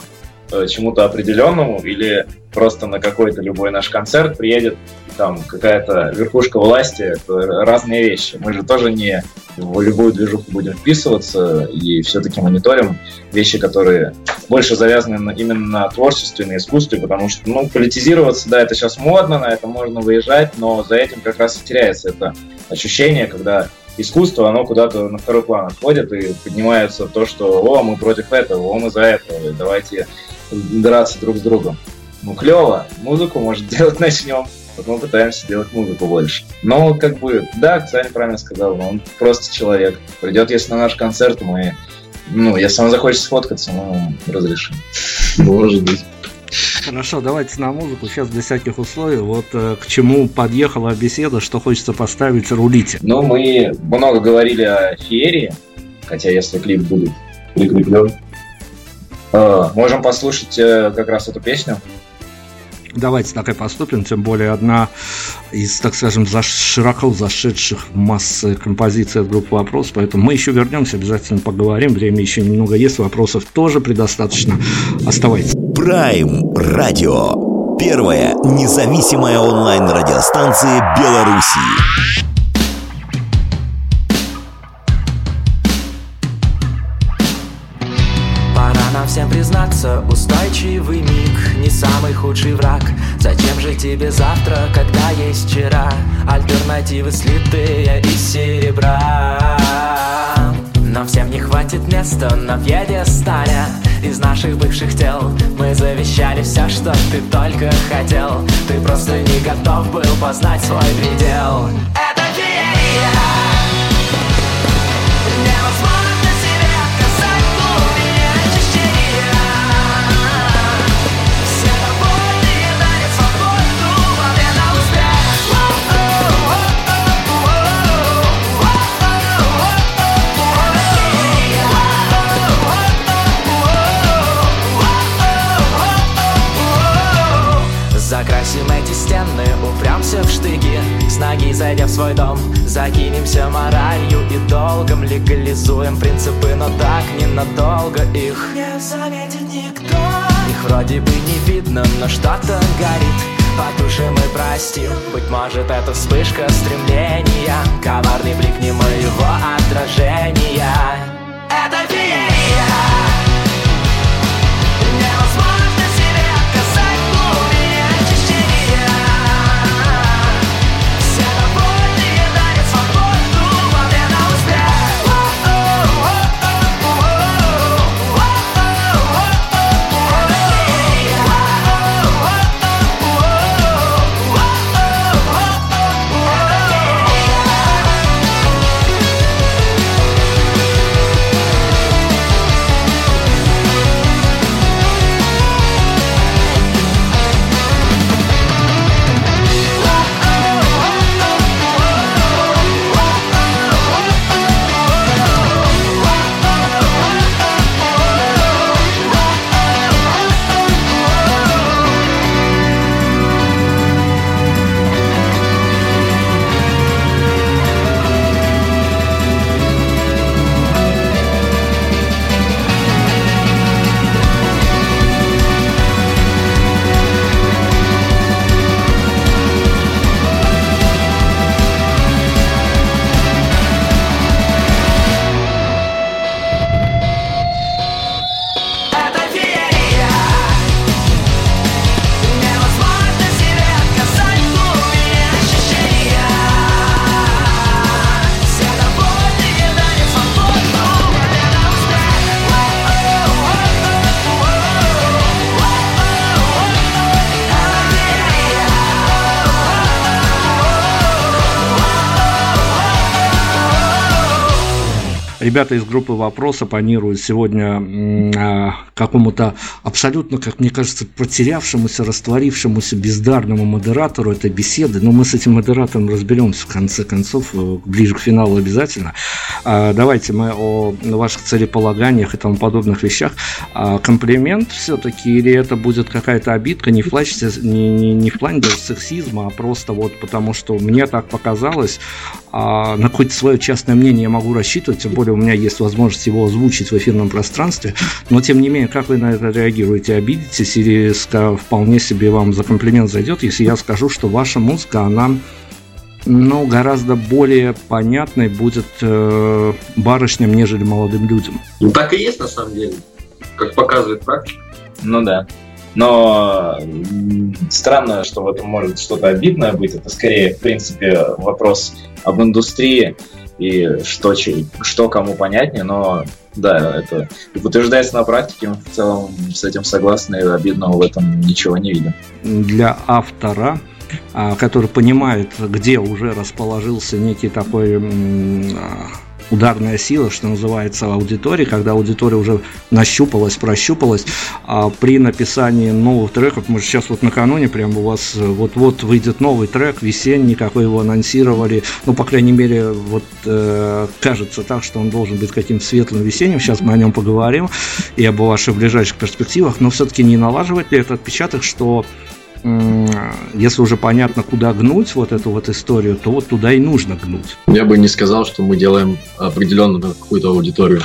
э, чему-то определенному или просто на какой-то любой наш концерт приедет там какая-то верхушка власти, это разные вещи. Мы же тоже не в любую движуху будем вписываться и все-таки мониторим вещи, которые больше завязаны на, именно на творчестве, на искусстве, потому что, ну, политизироваться, да, это сейчас модно, на это можно выезжать, но за этим как раз и теряется это ощущение, когда искусство, оно куда-то на второй план отходит и поднимается то, что «О, мы против этого, о, мы за это, давайте драться друг с другом». Ну, клево, музыку, может, делать начнем. Вот мы пытаемся делать музыку больше. Но, как бы, да, Саня правильно сказал, он просто человек. Придет, если на наш концерт, мы, ну, если он захочет сфоткаться, мы разрешим. Может быть. Хорошо, давайте на музыку. Сейчас без всяких условий. Вот э, к чему подъехала беседа, что хочется поставить, рулите. Ну, мы много говорили о феерии, хотя если клип будет прикреплен. Э, можем послушать э, как раз эту песню. Давайте так и поступим, тем более одна из, так скажем, за, широко зашедших в массы композиций от группы «Вопрос», поэтому мы еще вернемся, обязательно поговорим, время еще немного есть, вопросов тоже предостаточно. Оставайтесь. Прайм Радио. Первая независимая онлайн-радиостанция Беларуси. всем признаться, устойчивый миг не самый худший враг. Зачем же тебе завтра, когда есть вчера? Альтернативы слитые из серебра. Но всем не хватит места на пьедестале. Из наших бывших тел Мы завещали все, что ты только хотел. Ты просто не готов был познать свой предел. Это феерия С ноги зайдя в свой дом. Закинемся моралью и долгом Легализуем принципы, но так ненадолго их. Не заметит никто. Их вроде бы не видно, но что-то горит. Потушим и простим Быть может это вспышка стремления. Коварный блик не моего отражения ребята из группы «Вопрос» оппонируют сегодня э, какому-то абсолютно, как мне кажется, потерявшемуся, растворившемуся бездарному модератору этой беседы. Но мы с этим модератором разберемся в конце концов, э, ближе к финалу обязательно. Э, давайте мы о ваших целеполаганиях и тому подобных вещах. Э, комплимент все-таки или это будет какая-то обидка не в, плане, не, не, не в плане даже сексизма, а просто вот потому, что мне так показалось, а на какое-то свое частное мнение я могу рассчитывать, тем более у меня есть возможность его озвучить в эфирном пространстве, но тем не менее, как вы на это реагируете? Обидитесь или вполне себе вам за комплимент зайдет, если я скажу, что ваша музыка, она ну, гораздо более понятной будет э, барышням, нежели молодым людям. Ну, так и есть на самом деле, как показывает практика. Ну да. Но странно, что в этом может что-то обидное быть. Это скорее, в принципе, вопрос об индустрии и что, что кому понятнее, но да, это утверждается на практике, в целом с этим согласны, и обидного в этом ничего не видим. Для автора а, который понимает, где уже расположился некий такой а, ударная сила, что называется, аудитории, когда аудитория уже нащупалась, прощупалась, а при написании новых треков, мы же сейчас вот накануне прям у вас вот-вот выйдет новый трек, весенний, как вы его анонсировали, ну, по крайней мере, вот э, кажется так, что он должен быть каким-то светлым весенним, сейчас мы о нем поговорим и об ваших ближайших перспективах, но все-таки не налаживает ли этот отпечаток, что если уже понятно, куда гнуть вот эту вот историю, то вот туда и нужно гнуть. Я бы не сказал, что мы делаем определенную какую-то аудиторию.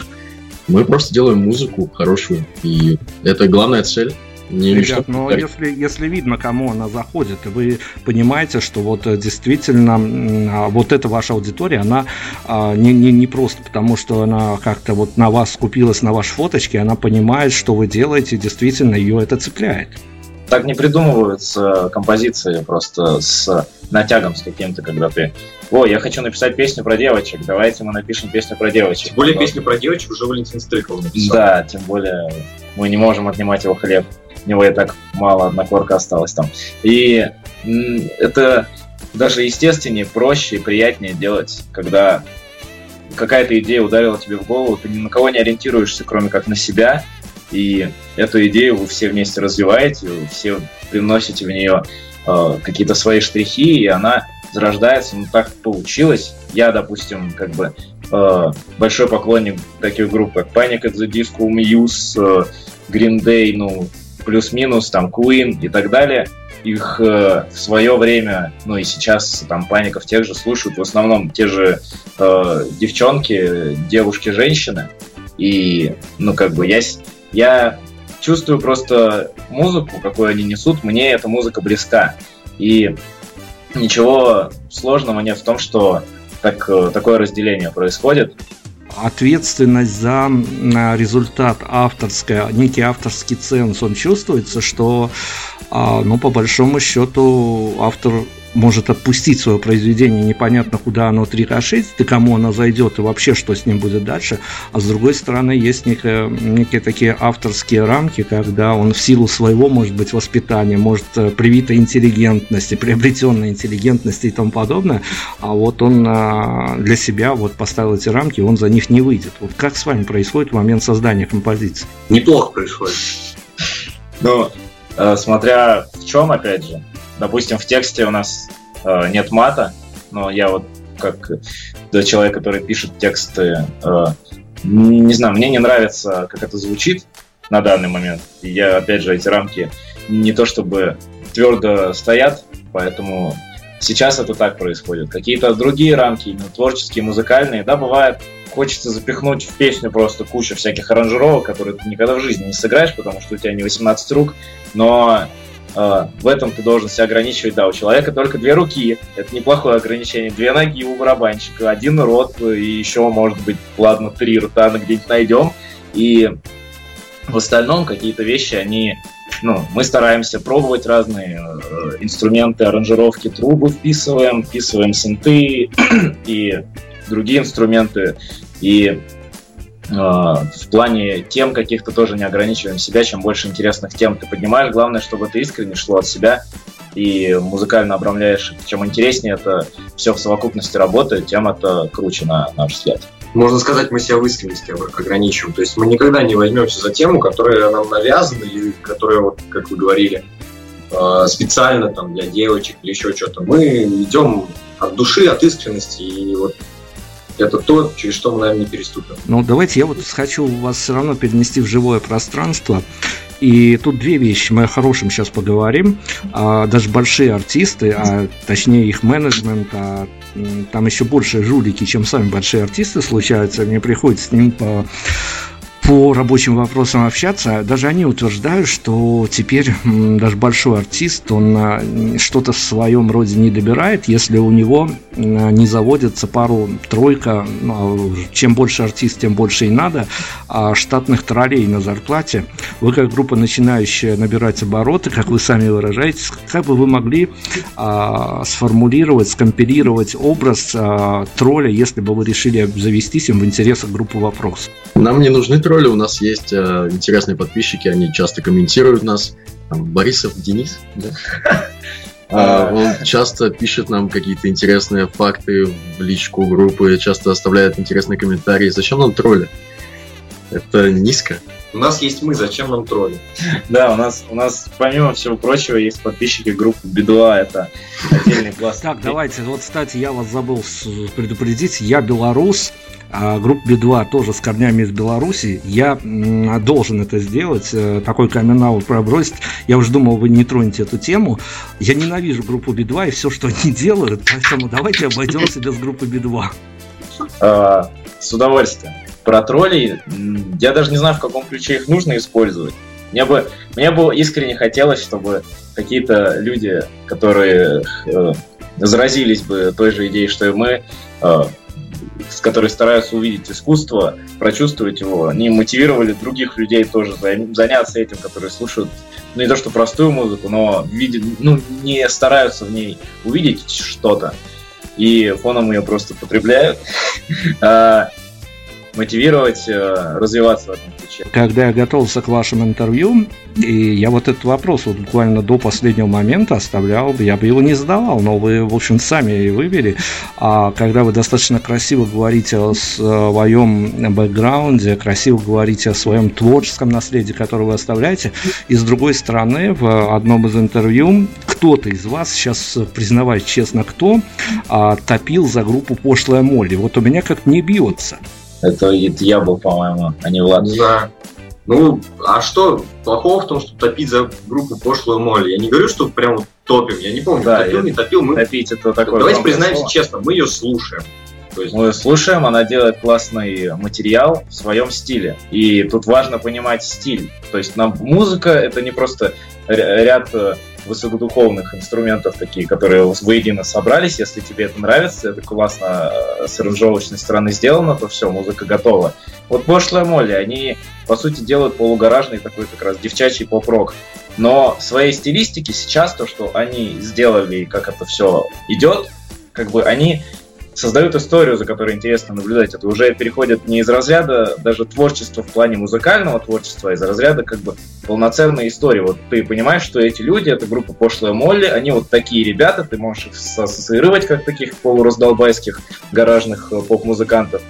Мы просто делаем музыку хорошую, и это главная цель. Не Ребят, но так. если, если видно, кому она заходит, и вы понимаете, что вот э, действительно а, вот эта ваша аудитория, она а, не, не, не просто потому, что она как-то вот на вас скупилась, на ваши фоточки, она понимает, что вы делаете, действительно ее это цепляет так не придумываются композиции просто с натягом с каким-то, когда ты о, я хочу написать песню про девочек, давайте мы напишем песню про девочек. Тем более песню про девочек уже Валентин Стрыков написал. Да, тем более мы не можем отнимать его хлеб. У него и так мало, одна корка осталась там. И это даже естественнее, проще и приятнее делать, когда какая-то идея ударила тебе в голову, ты ни на кого не ориентируешься, кроме как на себя, и эту идею вы все вместе развиваете, вы все приносите в нее э, какие-то свои штрихи, и она зарождается. Ну, так получилось. Я, допустим, как бы э, большой поклонник таких групп, как Panic at the Disco, Muse, э, Green Day, ну, плюс-минус, там, Queen и так далее. Их э, в свое время, ну и сейчас там паников тех же слушают в основном те же э, девчонки, девушки, женщины. И, ну, как бы я я чувствую просто музыку, какую они несут, мне эта музыка близка. И ничего сложного нет в том, что так, такое разделение происходит. Ответственность за результат авторская, некий авторский ценз, он чувствуется, что, а, ну, по большому счету, автор может отпустить свое произведение, непонятно куда оно трикошетит, и кому оно зайдет, и вообще что с ним будет дальше. А с другой стороны, есть некие, некие такие авторские рамки, когда он в силу своего, может быть, воспитания, может, э, привитой интеллигентности, приобретенной интеллигентности и тому подобное, а вот он а, для себя вот поставил эти рамки, он за них не выйдет. Вот как с вами происходит в момент создания композиции? Неплохо происходит. Ну, э, смотря в чем, опять же, Допустим, в тексте у нас э, нет мата, но я вот как человек, который пишет тексты, э, не знаю, мне не нравится, как это звучит на данный момент. И я, опять же, эти рамки не то чтобы твердо стоят, поэтому сейчас это так происходит. Какие-то другие рамки, именно творческие, музыкальные, да, бывает, хочется запихнуть в песню просто кучу всяких аранжировок, которые ты никогда в жизни не сыграешь, потому что у тебя не 18 рук, но в этом ты должен себя ограничивать. Да, у человека только две руки. Это неплохое ограничение. Две ноги у барабанщика, один рот и еще, может быть, ладно, три рта мы где-нибудь найдем. И в остальном какие-то вещи, они ну, мы стараемся пробовать разные э, инструменты, аранжировки, трубы вписываем, вписываем синты и другие инструменты. И а, в плане тем каких-то тоже не ограничиваем себя. Чем больше интересных тем ты поднимаешь, главное, чтобы это искренне шло от себя и музыкально обрамляешь. Чем интереснее это все в совокупности работает, тем это круче, на наш взгляд. Можно сказать, мы себя в искренности ограничиваем. То есть мы никогда не возьмемся за тему, которая нам навязана или которая, вот, как вы говорили, а, специально там для девочек или еще что-то. Мы идем от души, от искренности, и вот это то, через что мы, наверное, не переступим. Ну, давайте я вот хочу вас все равно перенести в живое пространство И тут две вещи. Мы о хорошем сейчас поговорим. А, даже большие артисты, а точнее их менеджмент, а, там еще больше жулики, чем сами большие артисты случаются. Мне приходится с ним по по рабочим вопросам общаться, даже они утверждают, что теперь даже большой артист, он а, что-то в своем роде не добирает, если у него а, не заводится пару-тройка, ну, а чем больше артист, тем больше и надо, штатных троллей на зарплате. Вы как группа начинающая набирать обороты, как вы сами выражаетесь, как бы вы могли сформулировать, скомпилировать образ тролля, если бы вы решили завестись им в интересах группы «Вопрос»? Нам не нужны тролли у нас есть э, интересные подписчики, они часто комментируют нас. Там, Борисов Денис, да? А, он часто пишет нам какие-то интересные факты в личку группы, часто оставляет интересные комментарии. Зачем нам тролли? Это низко. У нас есть мы, зачем нам тролли? Да, у нас, у нас помимо всего прочего есть подписчики группы Бедуа, это отдельный класс. Так, давайте, вот, кстати, я вас забыл предупредить, я белорус, а группа Би-2 тоже с корнями из Беларуси. Я должен это сделать, э, такой камин пробросить. Я уже думал, вы не тронете эту тему. Я ненавижу группу Би-2 и все, что они делают, поэтому давайте обойдемся без группы Би-2. А, с удовольствием. Про троллей, я даже не знаю, в каком ключе их нужно использовать. Мне бы, мне бы искренне хотелось, чтобы какие-то люди, которые э, заразились бы той же идеей, что и мы, э, с которой стараются увидеть искусство, прочувствовать его, они мотивировали других людей тоже заняться этим, которые слушают ну, не то что простую музыку, но видят, ну, не стараются в ней увидеть что-то, и фоном ее просто потребляют. Мотивировать, э, развиваться в этом ключе. Когда я готовился к вашему интервью, и я вот этот вопрос вот буквально до последнего момента оставлял, я бы его не задавал, но вы, в общем, сами и вывели. А когда вы достаточно красиво говорите о своем бэкграунде, красиво говорите о своем творческом наследии, которое вы оставляете, и с другой стороны, в одном из интервью кто-то из вас, сейчас признавать честно, кто, а, топил за группу «Пошлая Молли». Вот у меня как не бьется. Это, я был, по-моему, а не Влад. Да. Ну, а что плохого в том, что топить за группу пошлую моли? Я не говорю, что прям топим. Я не помню, да, топил, не топил. Мы... Топить это такое Давайте признаемся слово. честно, мы ее слушаем. То есть... Мы слушаем, она делает классный материал в своем стиле. И тут важно понимать стиль. То есть нам музыка это не просто ряд э, высокодуховных инструментов такие, которые воедино собрались. Если тебе это нравится, это классно э, с аранжировочной стороны сделано, то все, музыка готова. Вот пошлая Молли, они, по сути, делают полугаражный такой как раз девчачий поп-рок. Но в своей стилистике сейчас то, что они сделали как это все идет, как бы они создают историю, за которой интересно наблюдать. Это уже переходит не из разряда даже творчества в плане музыкального творчества, а из разряда как бы полноценной истории. Вот ты понимаешь, что эти люди, это группа Пошлая Молли, они вот такие ребята, ты можешь их ассоциировать как таких полураздолбайских гаражных э, поп-музыкантов.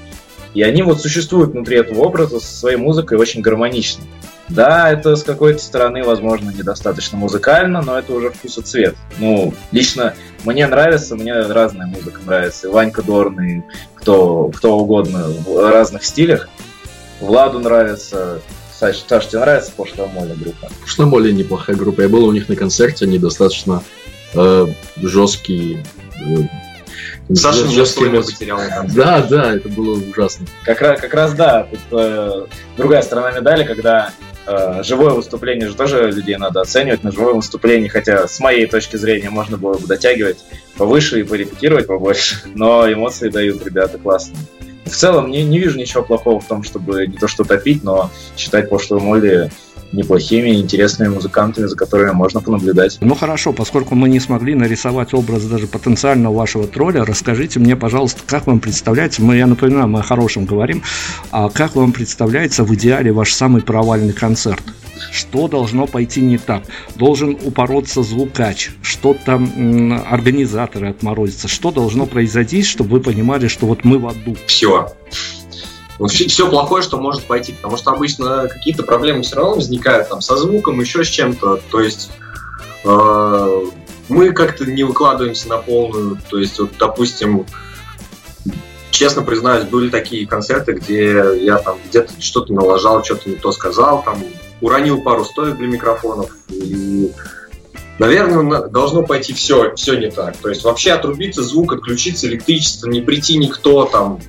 И они вот существуют внутри этого образа со своей музыкой очень гармонично. Да, это с какой-то стороны, возможно, недостаточно музыкально, но это уже вкус и цвет. Ну, лично мне нравится, мне разная музыка нравится. И Ванька Дорн, и кто, кто угодно в разных стилях. Владу нравится, Саш, Саш, тебе нравится Пошлая Молли группа? Пошлая Молли неплохая группа. Я был у них на концерте, они достаточно э, жесткие, э, Саша жесткий потерял. Да, да, это было ужасно. Как раз, как раз да, тут э, другая сторона медали, когда э, живое выступление же тоже людей надо оценивать на живое выступление, хотя с моей точки зрения можно было бы дотягивать повыше и порепетировать побольше, но эмоции дают ребята классные. В целом не, не вижу ничего плохого в том, чтобы не то что топить, но считать пошлую Молли неплохими, интересными музыкантами, за которыми можно понаблюдать. Ну хорошо, поскольку мы не смогли нарисовать образ даже потенциального вашего тролля, расскажите мне, пожалуйста, как вам представляется, мы, я напоминаю, мы о хорошем говорим, а как вам представляется в идеале ваш самый провальный концерт? Что должно пойти не так? Должен упороться звукач, что-то организаторы отморозятся, что должно произойти, чтобы вы понимали, что вот мы в аду? Все все плохое, что может пойти, потому что обычно какие-то проблемы все равно возникают там со звуком, еще с чем-то. То есть э, мы как-то не выкладываемся на полную. То есть, вот, допустим, честно признаюсь, были такие концерты, где я там где-то что-то налажал, что-то не то сказал, там уронил пару стоек для микрофонов. И, наверное, должно пойти все, все не так. То есть вообще отрубиться звук, отключиться электричество, не прийти никто, там,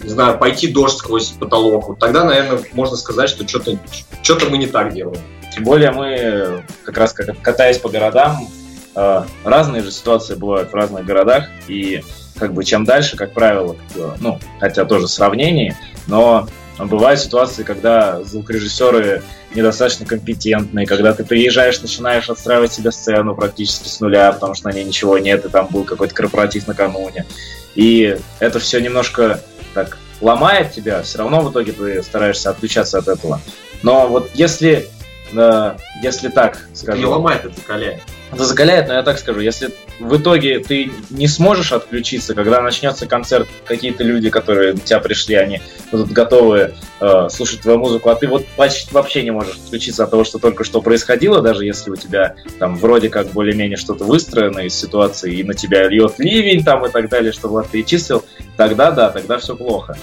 не знаю, пойти дождь сквозь потолок. Вот тогда, наверное, можно сказать, что что-то что мы не так делаем. Тем более мы, как раз катаясь по городам, э, разные же ситуации бывают в разных городах, и как бы чем дальше, как правило, ну, хотя тоже сравнение, но бывают ситуации, когда звукорежиссеры недостаточно компетентные, когда ты приезжаешь, начинаешь отстраивать себе сцену практически с нуля, потому что на ней ничего нет, и там был какой-то корпоратив накануне. И это все немножко так ломает тебя, все равно в итоге ты стараешься отключаться от этого. Но вот если, э, если так скажем... Не ломает, это закаляет. Это закаляет, но я так скажу, если в итоге ты не сможешь отключиться, когда начнется концерт, какие-то люди, которые на тебя пришли, они будут готовы э, слушать твою музыку, а ты вот почти вообще не можешь отключиться от того, что только что происходило, даже если у тебя там вроде как более-менее что-то выстроено из ситуации, и на тебя льет ливень там и так далее, что Влад перечислил, тогда да, тогда все плохо.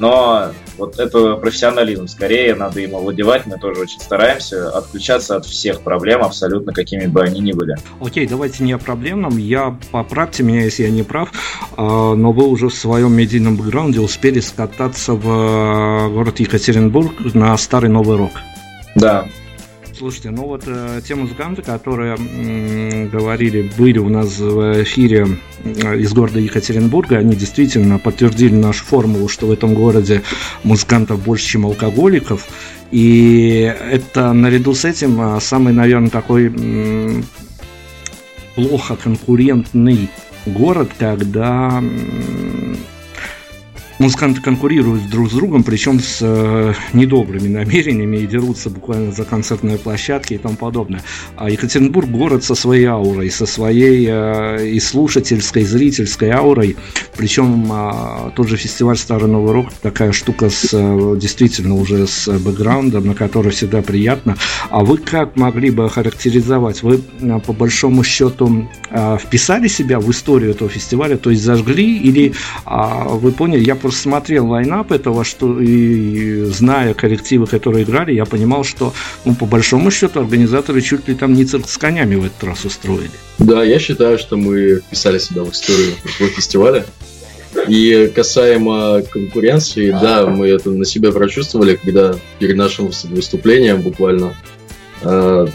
Но вот это профессионализм. Скорее надо им овладевать. Мы тоже очень стараемся отключаться от всех проблем, абсолютно какими бы они ни были. Окей, давайте не о проблемном. Я поправьте меня, если я не прав, а, но вы уже в своем медийном бэкграунде успели скататься в э, город Екатеринбург на старый Новый Рок. Да, Слушайте, ну вот э, те музыканты, которые м, говорили, были у нас в эфире э, из города Екатеринбурга, они действительно подтвердили нашу формулу, что в этом городе музыкантов больше, чем алкоголиков. И это наряду с этим э, самый, наверное, такой м, плохо конкурентный город, когда музыканты конкурируют друг с другом, причем с э, недобрыми намерениями и дерутся буквально за концертные площадки и тому подобное. А Екатеринбург город со своей аурой, со своей э, и слушательской, и зрительской аурой. Причем э, тот же фестиваль Старый Новый Рок такая штука с э, действительно уже с бэкграундом, на который всегда приятно. А вы как могли бы характеризовать? Вы э, по большому счету э, вписали себя в историю этого фестиваля, то есть зажгли или э, вы поняли, я просто просто смотрел лайнап этого, что и зная коллективы, которые играли, я понимал, что, ну, по большому счету, организаторы чуть ли там не цирк с конями в этот раз устроили. Да, я считаю, что мы вписали себя в историю этого фестиваля. И касаемо конкуренции, да, мы это на себя прочувствовали, когда перед нашим выступлением буквально э,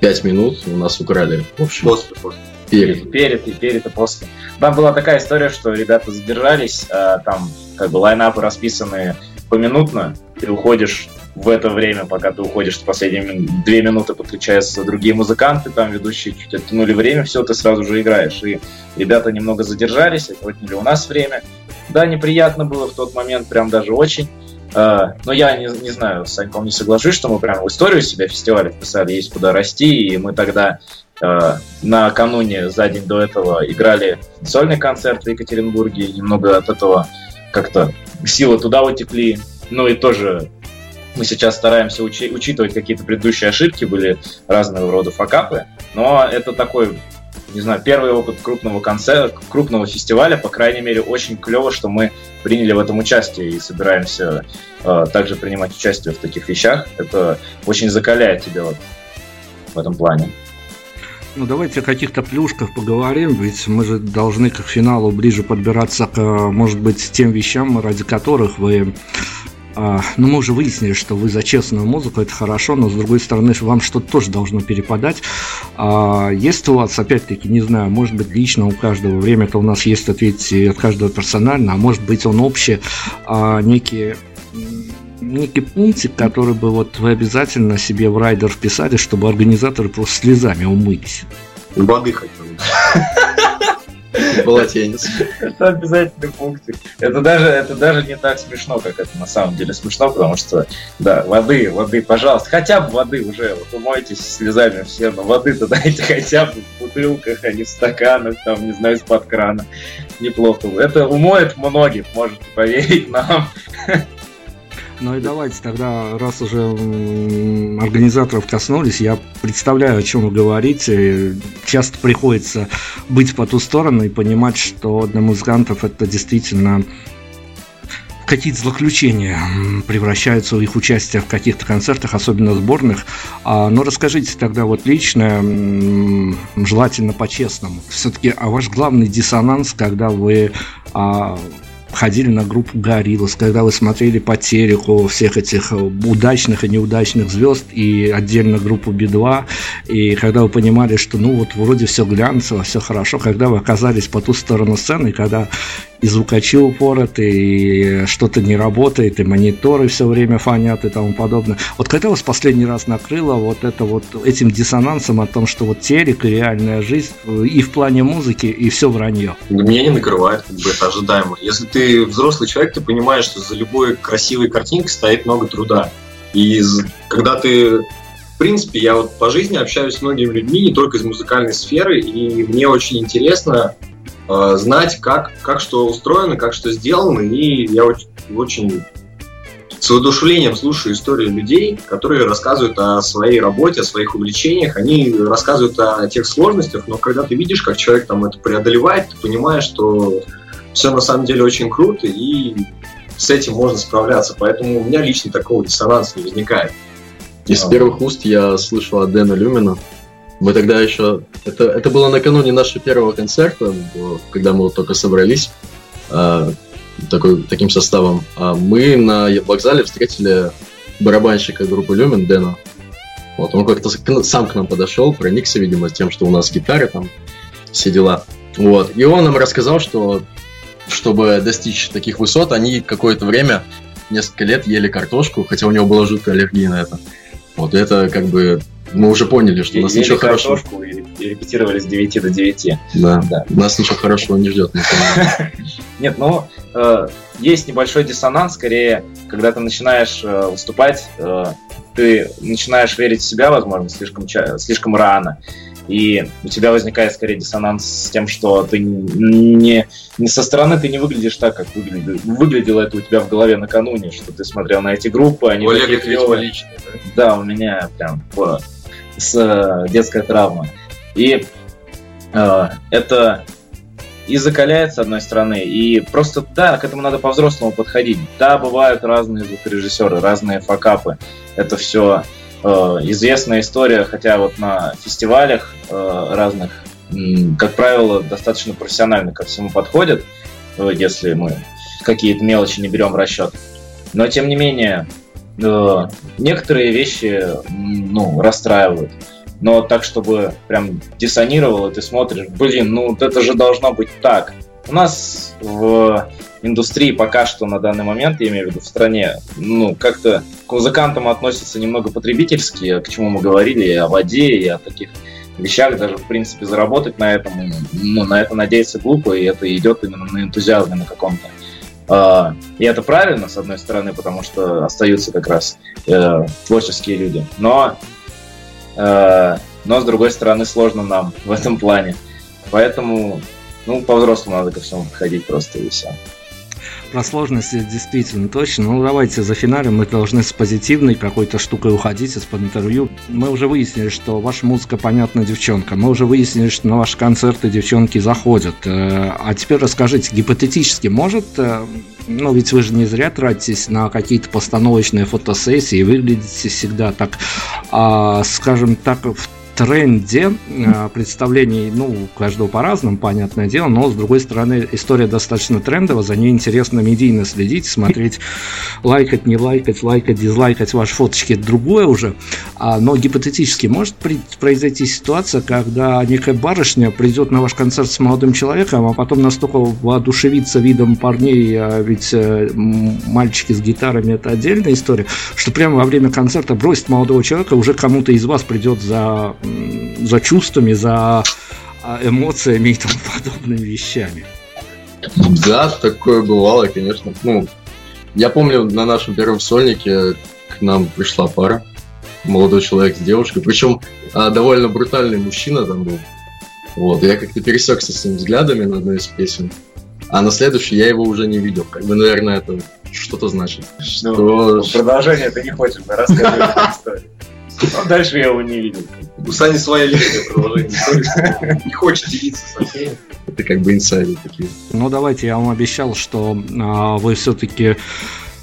5 минут у нас украли. В общем, после, после. Перед. Перед и перед и после. Там была такая история, что ребята задержались, э, там как бы лайнапы расписаны поминутно, ты уходишь в это время, пока ты уходишь, последние две минуты подключаются другие музыканты, там ведущие чуть оттянули время, все, ты сразу же играешь. И ребята немного задержались, отняли у нас время. Да, неприятно было в тот момент, прям даже очень. Uh, но я не, не знаю, с Саньком не соглашусь, что мы прямо в историю себя фестиваля вписали, есть куда расти, и мы тогда накануне, за день до этого играли сольный концерт в Екатеринбурге, немного от этого как-то силы туда утекли. Ну и тоже мы сейчас стараемся учи- учитывать какие-то предыдущие ошибки, были разного рода факапы, но это такой, не знаю, первый опыт крупного концерта, крупного фестиваля, по крайней мере, очень клево, что мы приняли в этом участие и собираемся э, также принимать участие в таких вещах. Это очень закаляет тебя вот в этом плане. Ну, давайте о каких-то плюшках поговорим, ведь мы же должны к финалу ближе подбираться к, может быть, тем вещам, ради которых вы а, ну, мы уже выяснили, что вы за честную музыку, это хорошо, но с другой стороны, вам что-то тоже должно перепадать. А, есть у вас, опять-таки, не знаю, может быть, лично у каждого время это у нас есть ответить от каждого персонально, а может быть, он общий, а, некие некий пунктик, который бы вот вы обязательно себе в райдер вписали, чтобы организаторы просто слезами умылись. Воды хотел. Полотенец. Это обязательный пунктик. Это даже, это даже не так смешно, как это на самом деле смешно, потому что, да, воды, воды, пожалуйста, хотя бы воды уже, вот умойтесь слезами все, но воды-то дайте хотя бы в бутылках, а не в стаканах, там, не знаю, из-под крана. Неплохо. Это умоет многих, можете поверить нам. Ну и давайте тогда, раз уже организаторов коснулись, я представляю, о чем вы говорите. Часто приходится быть по ту сторону и понимать, что для музыкантов это действительно какие-то злоключения превращаются в их участие в каких-то концертах, особенно сборных. А, но расскажите тогда вот лично, желательно по-честному, все-таки, а ваш главный диссонанс, когда вы а, ходили на группу Гориллас, когда вы смотрели по телеку всех этих удачных и неудачных звезд, и отдельно группу Би-2, и когда вы понимали, что ну вот вроде все глянцево, все хорошо, когда вы оказались по ту сторону сцены, когда и звукачи упороты, и что-то не работает, и мониторы все время фонят и тому подобное. Вот когда вас последний раз накрыло вот это вот этим диссонансом о том, что вот телек и реальная жизнь и в плане музыки, и все вранье? Меня не накрывает, как бы это ожидаемо. Если ты взрослый человек, ты понимаешь, что за любой красивой картинкой стоит много труда. И когда ты в принципе, я вот по жизни общаюсь с многими людьми, не только из музыкальной сферы, и мне очень интересно Э, знать, как, как что устроено, как что сделано, и я очень, очень с воодушевлением слушаю истории людей, которые рассказывают о своей работе, о своих увлечениях, они рассказывают о тех сложностях, но когда ты видишь, как человек там это преодолевает, ты понимаешь, что все на самом деле очень круто, и с этим можно справляться. Поэтому у меня лично такого диссонанса не возникает. Из а. первых уст я слышал от Дэна Люмина, мы тогда еще... Это, это было накануне нашего первого концерта, когда мы вот только собрались э, такой, таким составом. А мы на вокзале встретили барабанщика группы Люмен Дэна. Вот, он как-то сам к нам подошел, проникся, видимо, тем, что у нас гитары там, все дела. Вот. И он нам рассказал, что чтобы достичь таких высот, они какое-то время, несколько лет ели картошку, хотя у него была жуткая аллергия на это. Вот это как бы мы уже поняли, что у нас ничего хорошего... И репетировали с 9 до 9. Да, да. нас ничего хорошего не ждет. Нет, ну, э, есть небольшой диссонанс, скорее, когда ты начинаешь э, выступать, э, ты начинаешь верить в себя, возможно, слишком, слишком рано. И у тебя возникает скорее диссонанс с тем, что ты не, не со стороны ты не выглядишь так, как выглядел, выглядело это у тебя в голове накануне, что ты смотрел на эти группы, они у такие клевые. Лично, да? да, у меня прям с э, детской травмой. И э, это и закаляет, с одной стороны, и просто, да, к этому надо по-взрослому подходить. Да, бывают разные звукорежиссеры, разные факапы. Это все э, известная история, хотя вот на фестивалях э, разных, как правило, достаточно профессионально ко всему подходят, э, если мы какие-то мелочи не берем в расчет. Но, тем не менее, э, некоторые вещи ну, расстраивают. Но так, чтобы прям диссонировало, ты смотришь, блин, ну это же должно быть так. У нас в индустрии пока что на данный момент, я имею в виду в стране, ну, как-то к музыкантам относятся немного потребительски, к чему мы говорили, и о воде, и о таких вещах, даже, в принципе, заработать на этом, ну, на это надеяться глупо, и это идет именно на энтузиазме на каком-то. А, и это правильно, с одной стороны, потому что остаются как раз э, творческие люди. Но, э, но, с другой стороны, сложно нам в этом плане. Поэтому, ну, по-взрослому надо ко всему подходить просто и все. Про сложности действительно точно. Ну, давайте за финалем мы должны с позитивной какой-то штукой уходить из-под интервью. Мы уже выяснили, что ваша музыка понятна девчонкам. Мы уже выяснили, что на ваши концерты девчонки заходят. Э, а теперь расскажите, гипотетически может э, ну, ведь вы же не зря тратитесь на какие-то постановочные фотосессии, выглядите всегда так, а, скажем так, в тренде э, представлений, ну, у каждого по-разному, понятное дело, но, с другой стороны, история достаточно трендовая, за ней интересно медийно следить, смотреть, лайкать, не лайкать, лайкать, дизлайкать ваши фоточки, это другое уже. А, но гипотетически может произойти ситуация, когда некая барышня придет на ваш концерт с молодым человеком, а потом настолько воодушевится видом парней, а ведь э, мальчики с гитарами это отдельная история, что прямо во время концерта бросит молодого человека, уже кому-то из вас придет за за чувствами, за а, эмоциями и тому подобными вещами. Да, такое бывало, конечно. Ну, я помню, на нашем первом сольнике к нам пришла пара, молодой человек с девушкой, причем а, довольно брутальный мужчина там был. Вот, я как-то пересекся с ним взглядами на одной из песен, а на следующий я его уже не видел. Как бы, наверное, это что-то значит. Ну, что... Продолжение ты не хочешь, да, рассказывай историю. Ну, дальше я его не видел. У Сани своя личная продолжение Не хочет делиться со всеми. Это как бы инсайды такие. Ну, давайте, я вам обещал, что а, вы все-таки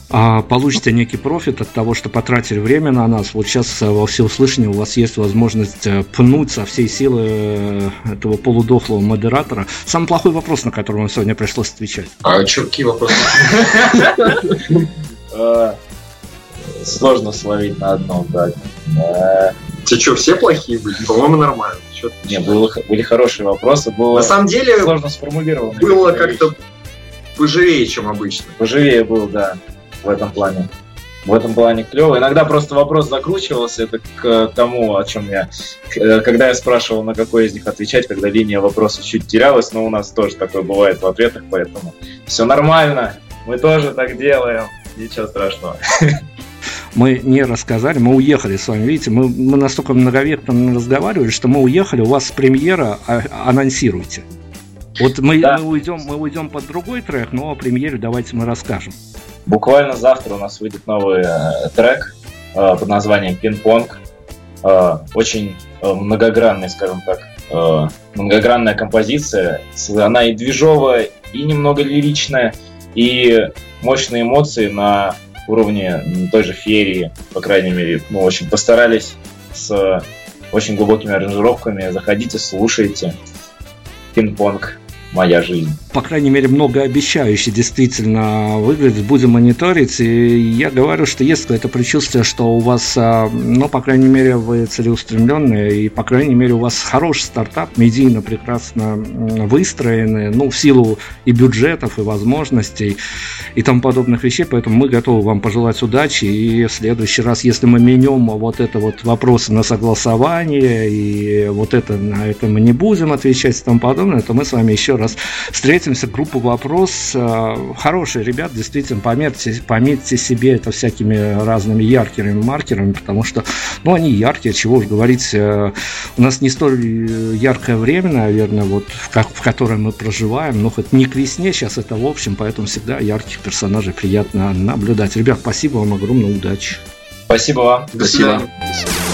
а, получите некий профит от того, что потратили время на нас. Вот сейчас э, во всеуслышание у вас есть возможность э, пнуть со всей силы э, этого полудохлого модератора. Самый плохой вопрос, на который вам сегодня пришлось отвечать. А что, какие вопросы? Сложно словить на одном, да. Те что, все плохие были? По-моему, нормально. Чё ты- Не, было- были хорошие вопросы, было На самом деле, сложно сформулировано. было как-то поживее, чем обычно. Поживее был, да, в этом плане. В этом плане клево. Иногда просто вопрос закручивался, это к тому, о чем я... э, Когда я спрашивал, на какой из них отвечать, когда линия вопроса чуть терялась, но у нас тоже такое бывает в ответах, поэтому все нормально, мы тоже так делаем, ничего страшного. Мы не рассказали, мы уехали с вами. Видите, мы, мы настолько многовекторно разговаривали, что мы уехали, у вас премьера, а- анонсируйте. Вот мы, Да. мы, уйдем, мы уйдем под другой трек, но о премьере давайте мы расскажем. Буквально завтра у нас выйдет новый э, трек э, под названием «Пинг-понг». Э, очень э, многогранный, скажем так, э, многогранная композиция. Она и движовая, и немного лиричная, и мощные эмоции на уровне той же феерии, по крайней мере. Мы очень постарались с очень глубокими аранжировками. Заходите, слушайте. Пинг-понг. Моя жизнь. по крайней мере, многообещающе действительно выглядит. Будем мониторить. И я говорю, что есть какое-то предчувствие, что у вас, а, ну, по крайней мере, вы целеустремленные, и, по крайней мере, у вас хороший стартап, медийно прекрасно выстроенный, ну, в силу и бюджетов, и возможностей, и тому подобных вещей. Поэтому мы готовы вам пожелать удачи. И в следующий раз, если мы менем вот это вот вопросы на согласование, и вот это на это мы не будем отвечать и тому подобное, то мы с вами еще раз встретимся. Группа «Вопрос». э, Хорошие ребят, действительно, пометьте, пометьте себе это всякими разными яркими маркерами, потому что, ну, они яркие, чего уж говорить. э, У нас не столь э, яркое время, наверное, вот в, как, в котором мы проживаем, но хоть не к весне сейчас это в общем, поэтому всегда ярких персонажей приятно наблюдать. Ребят, спасибо вам огромное, удачи. Спасибо вам. До Спасибо. свидания.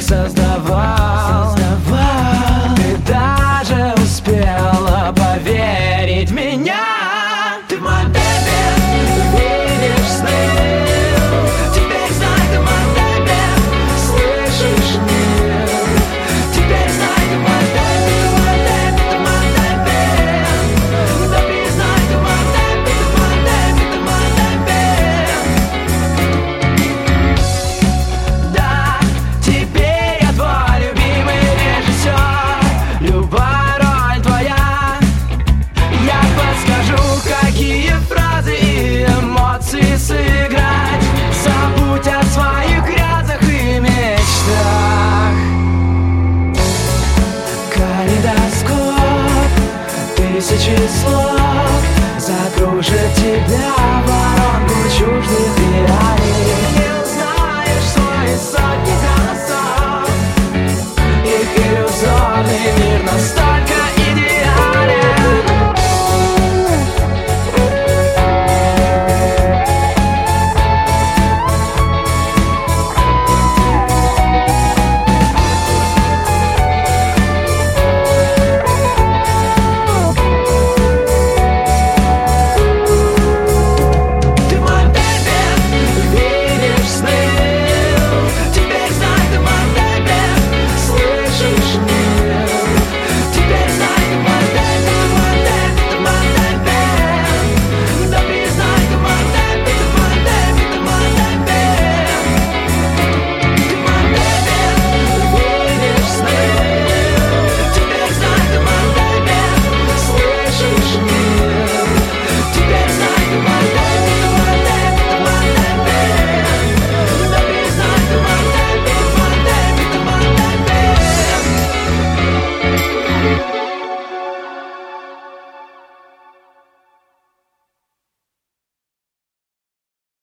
Долго их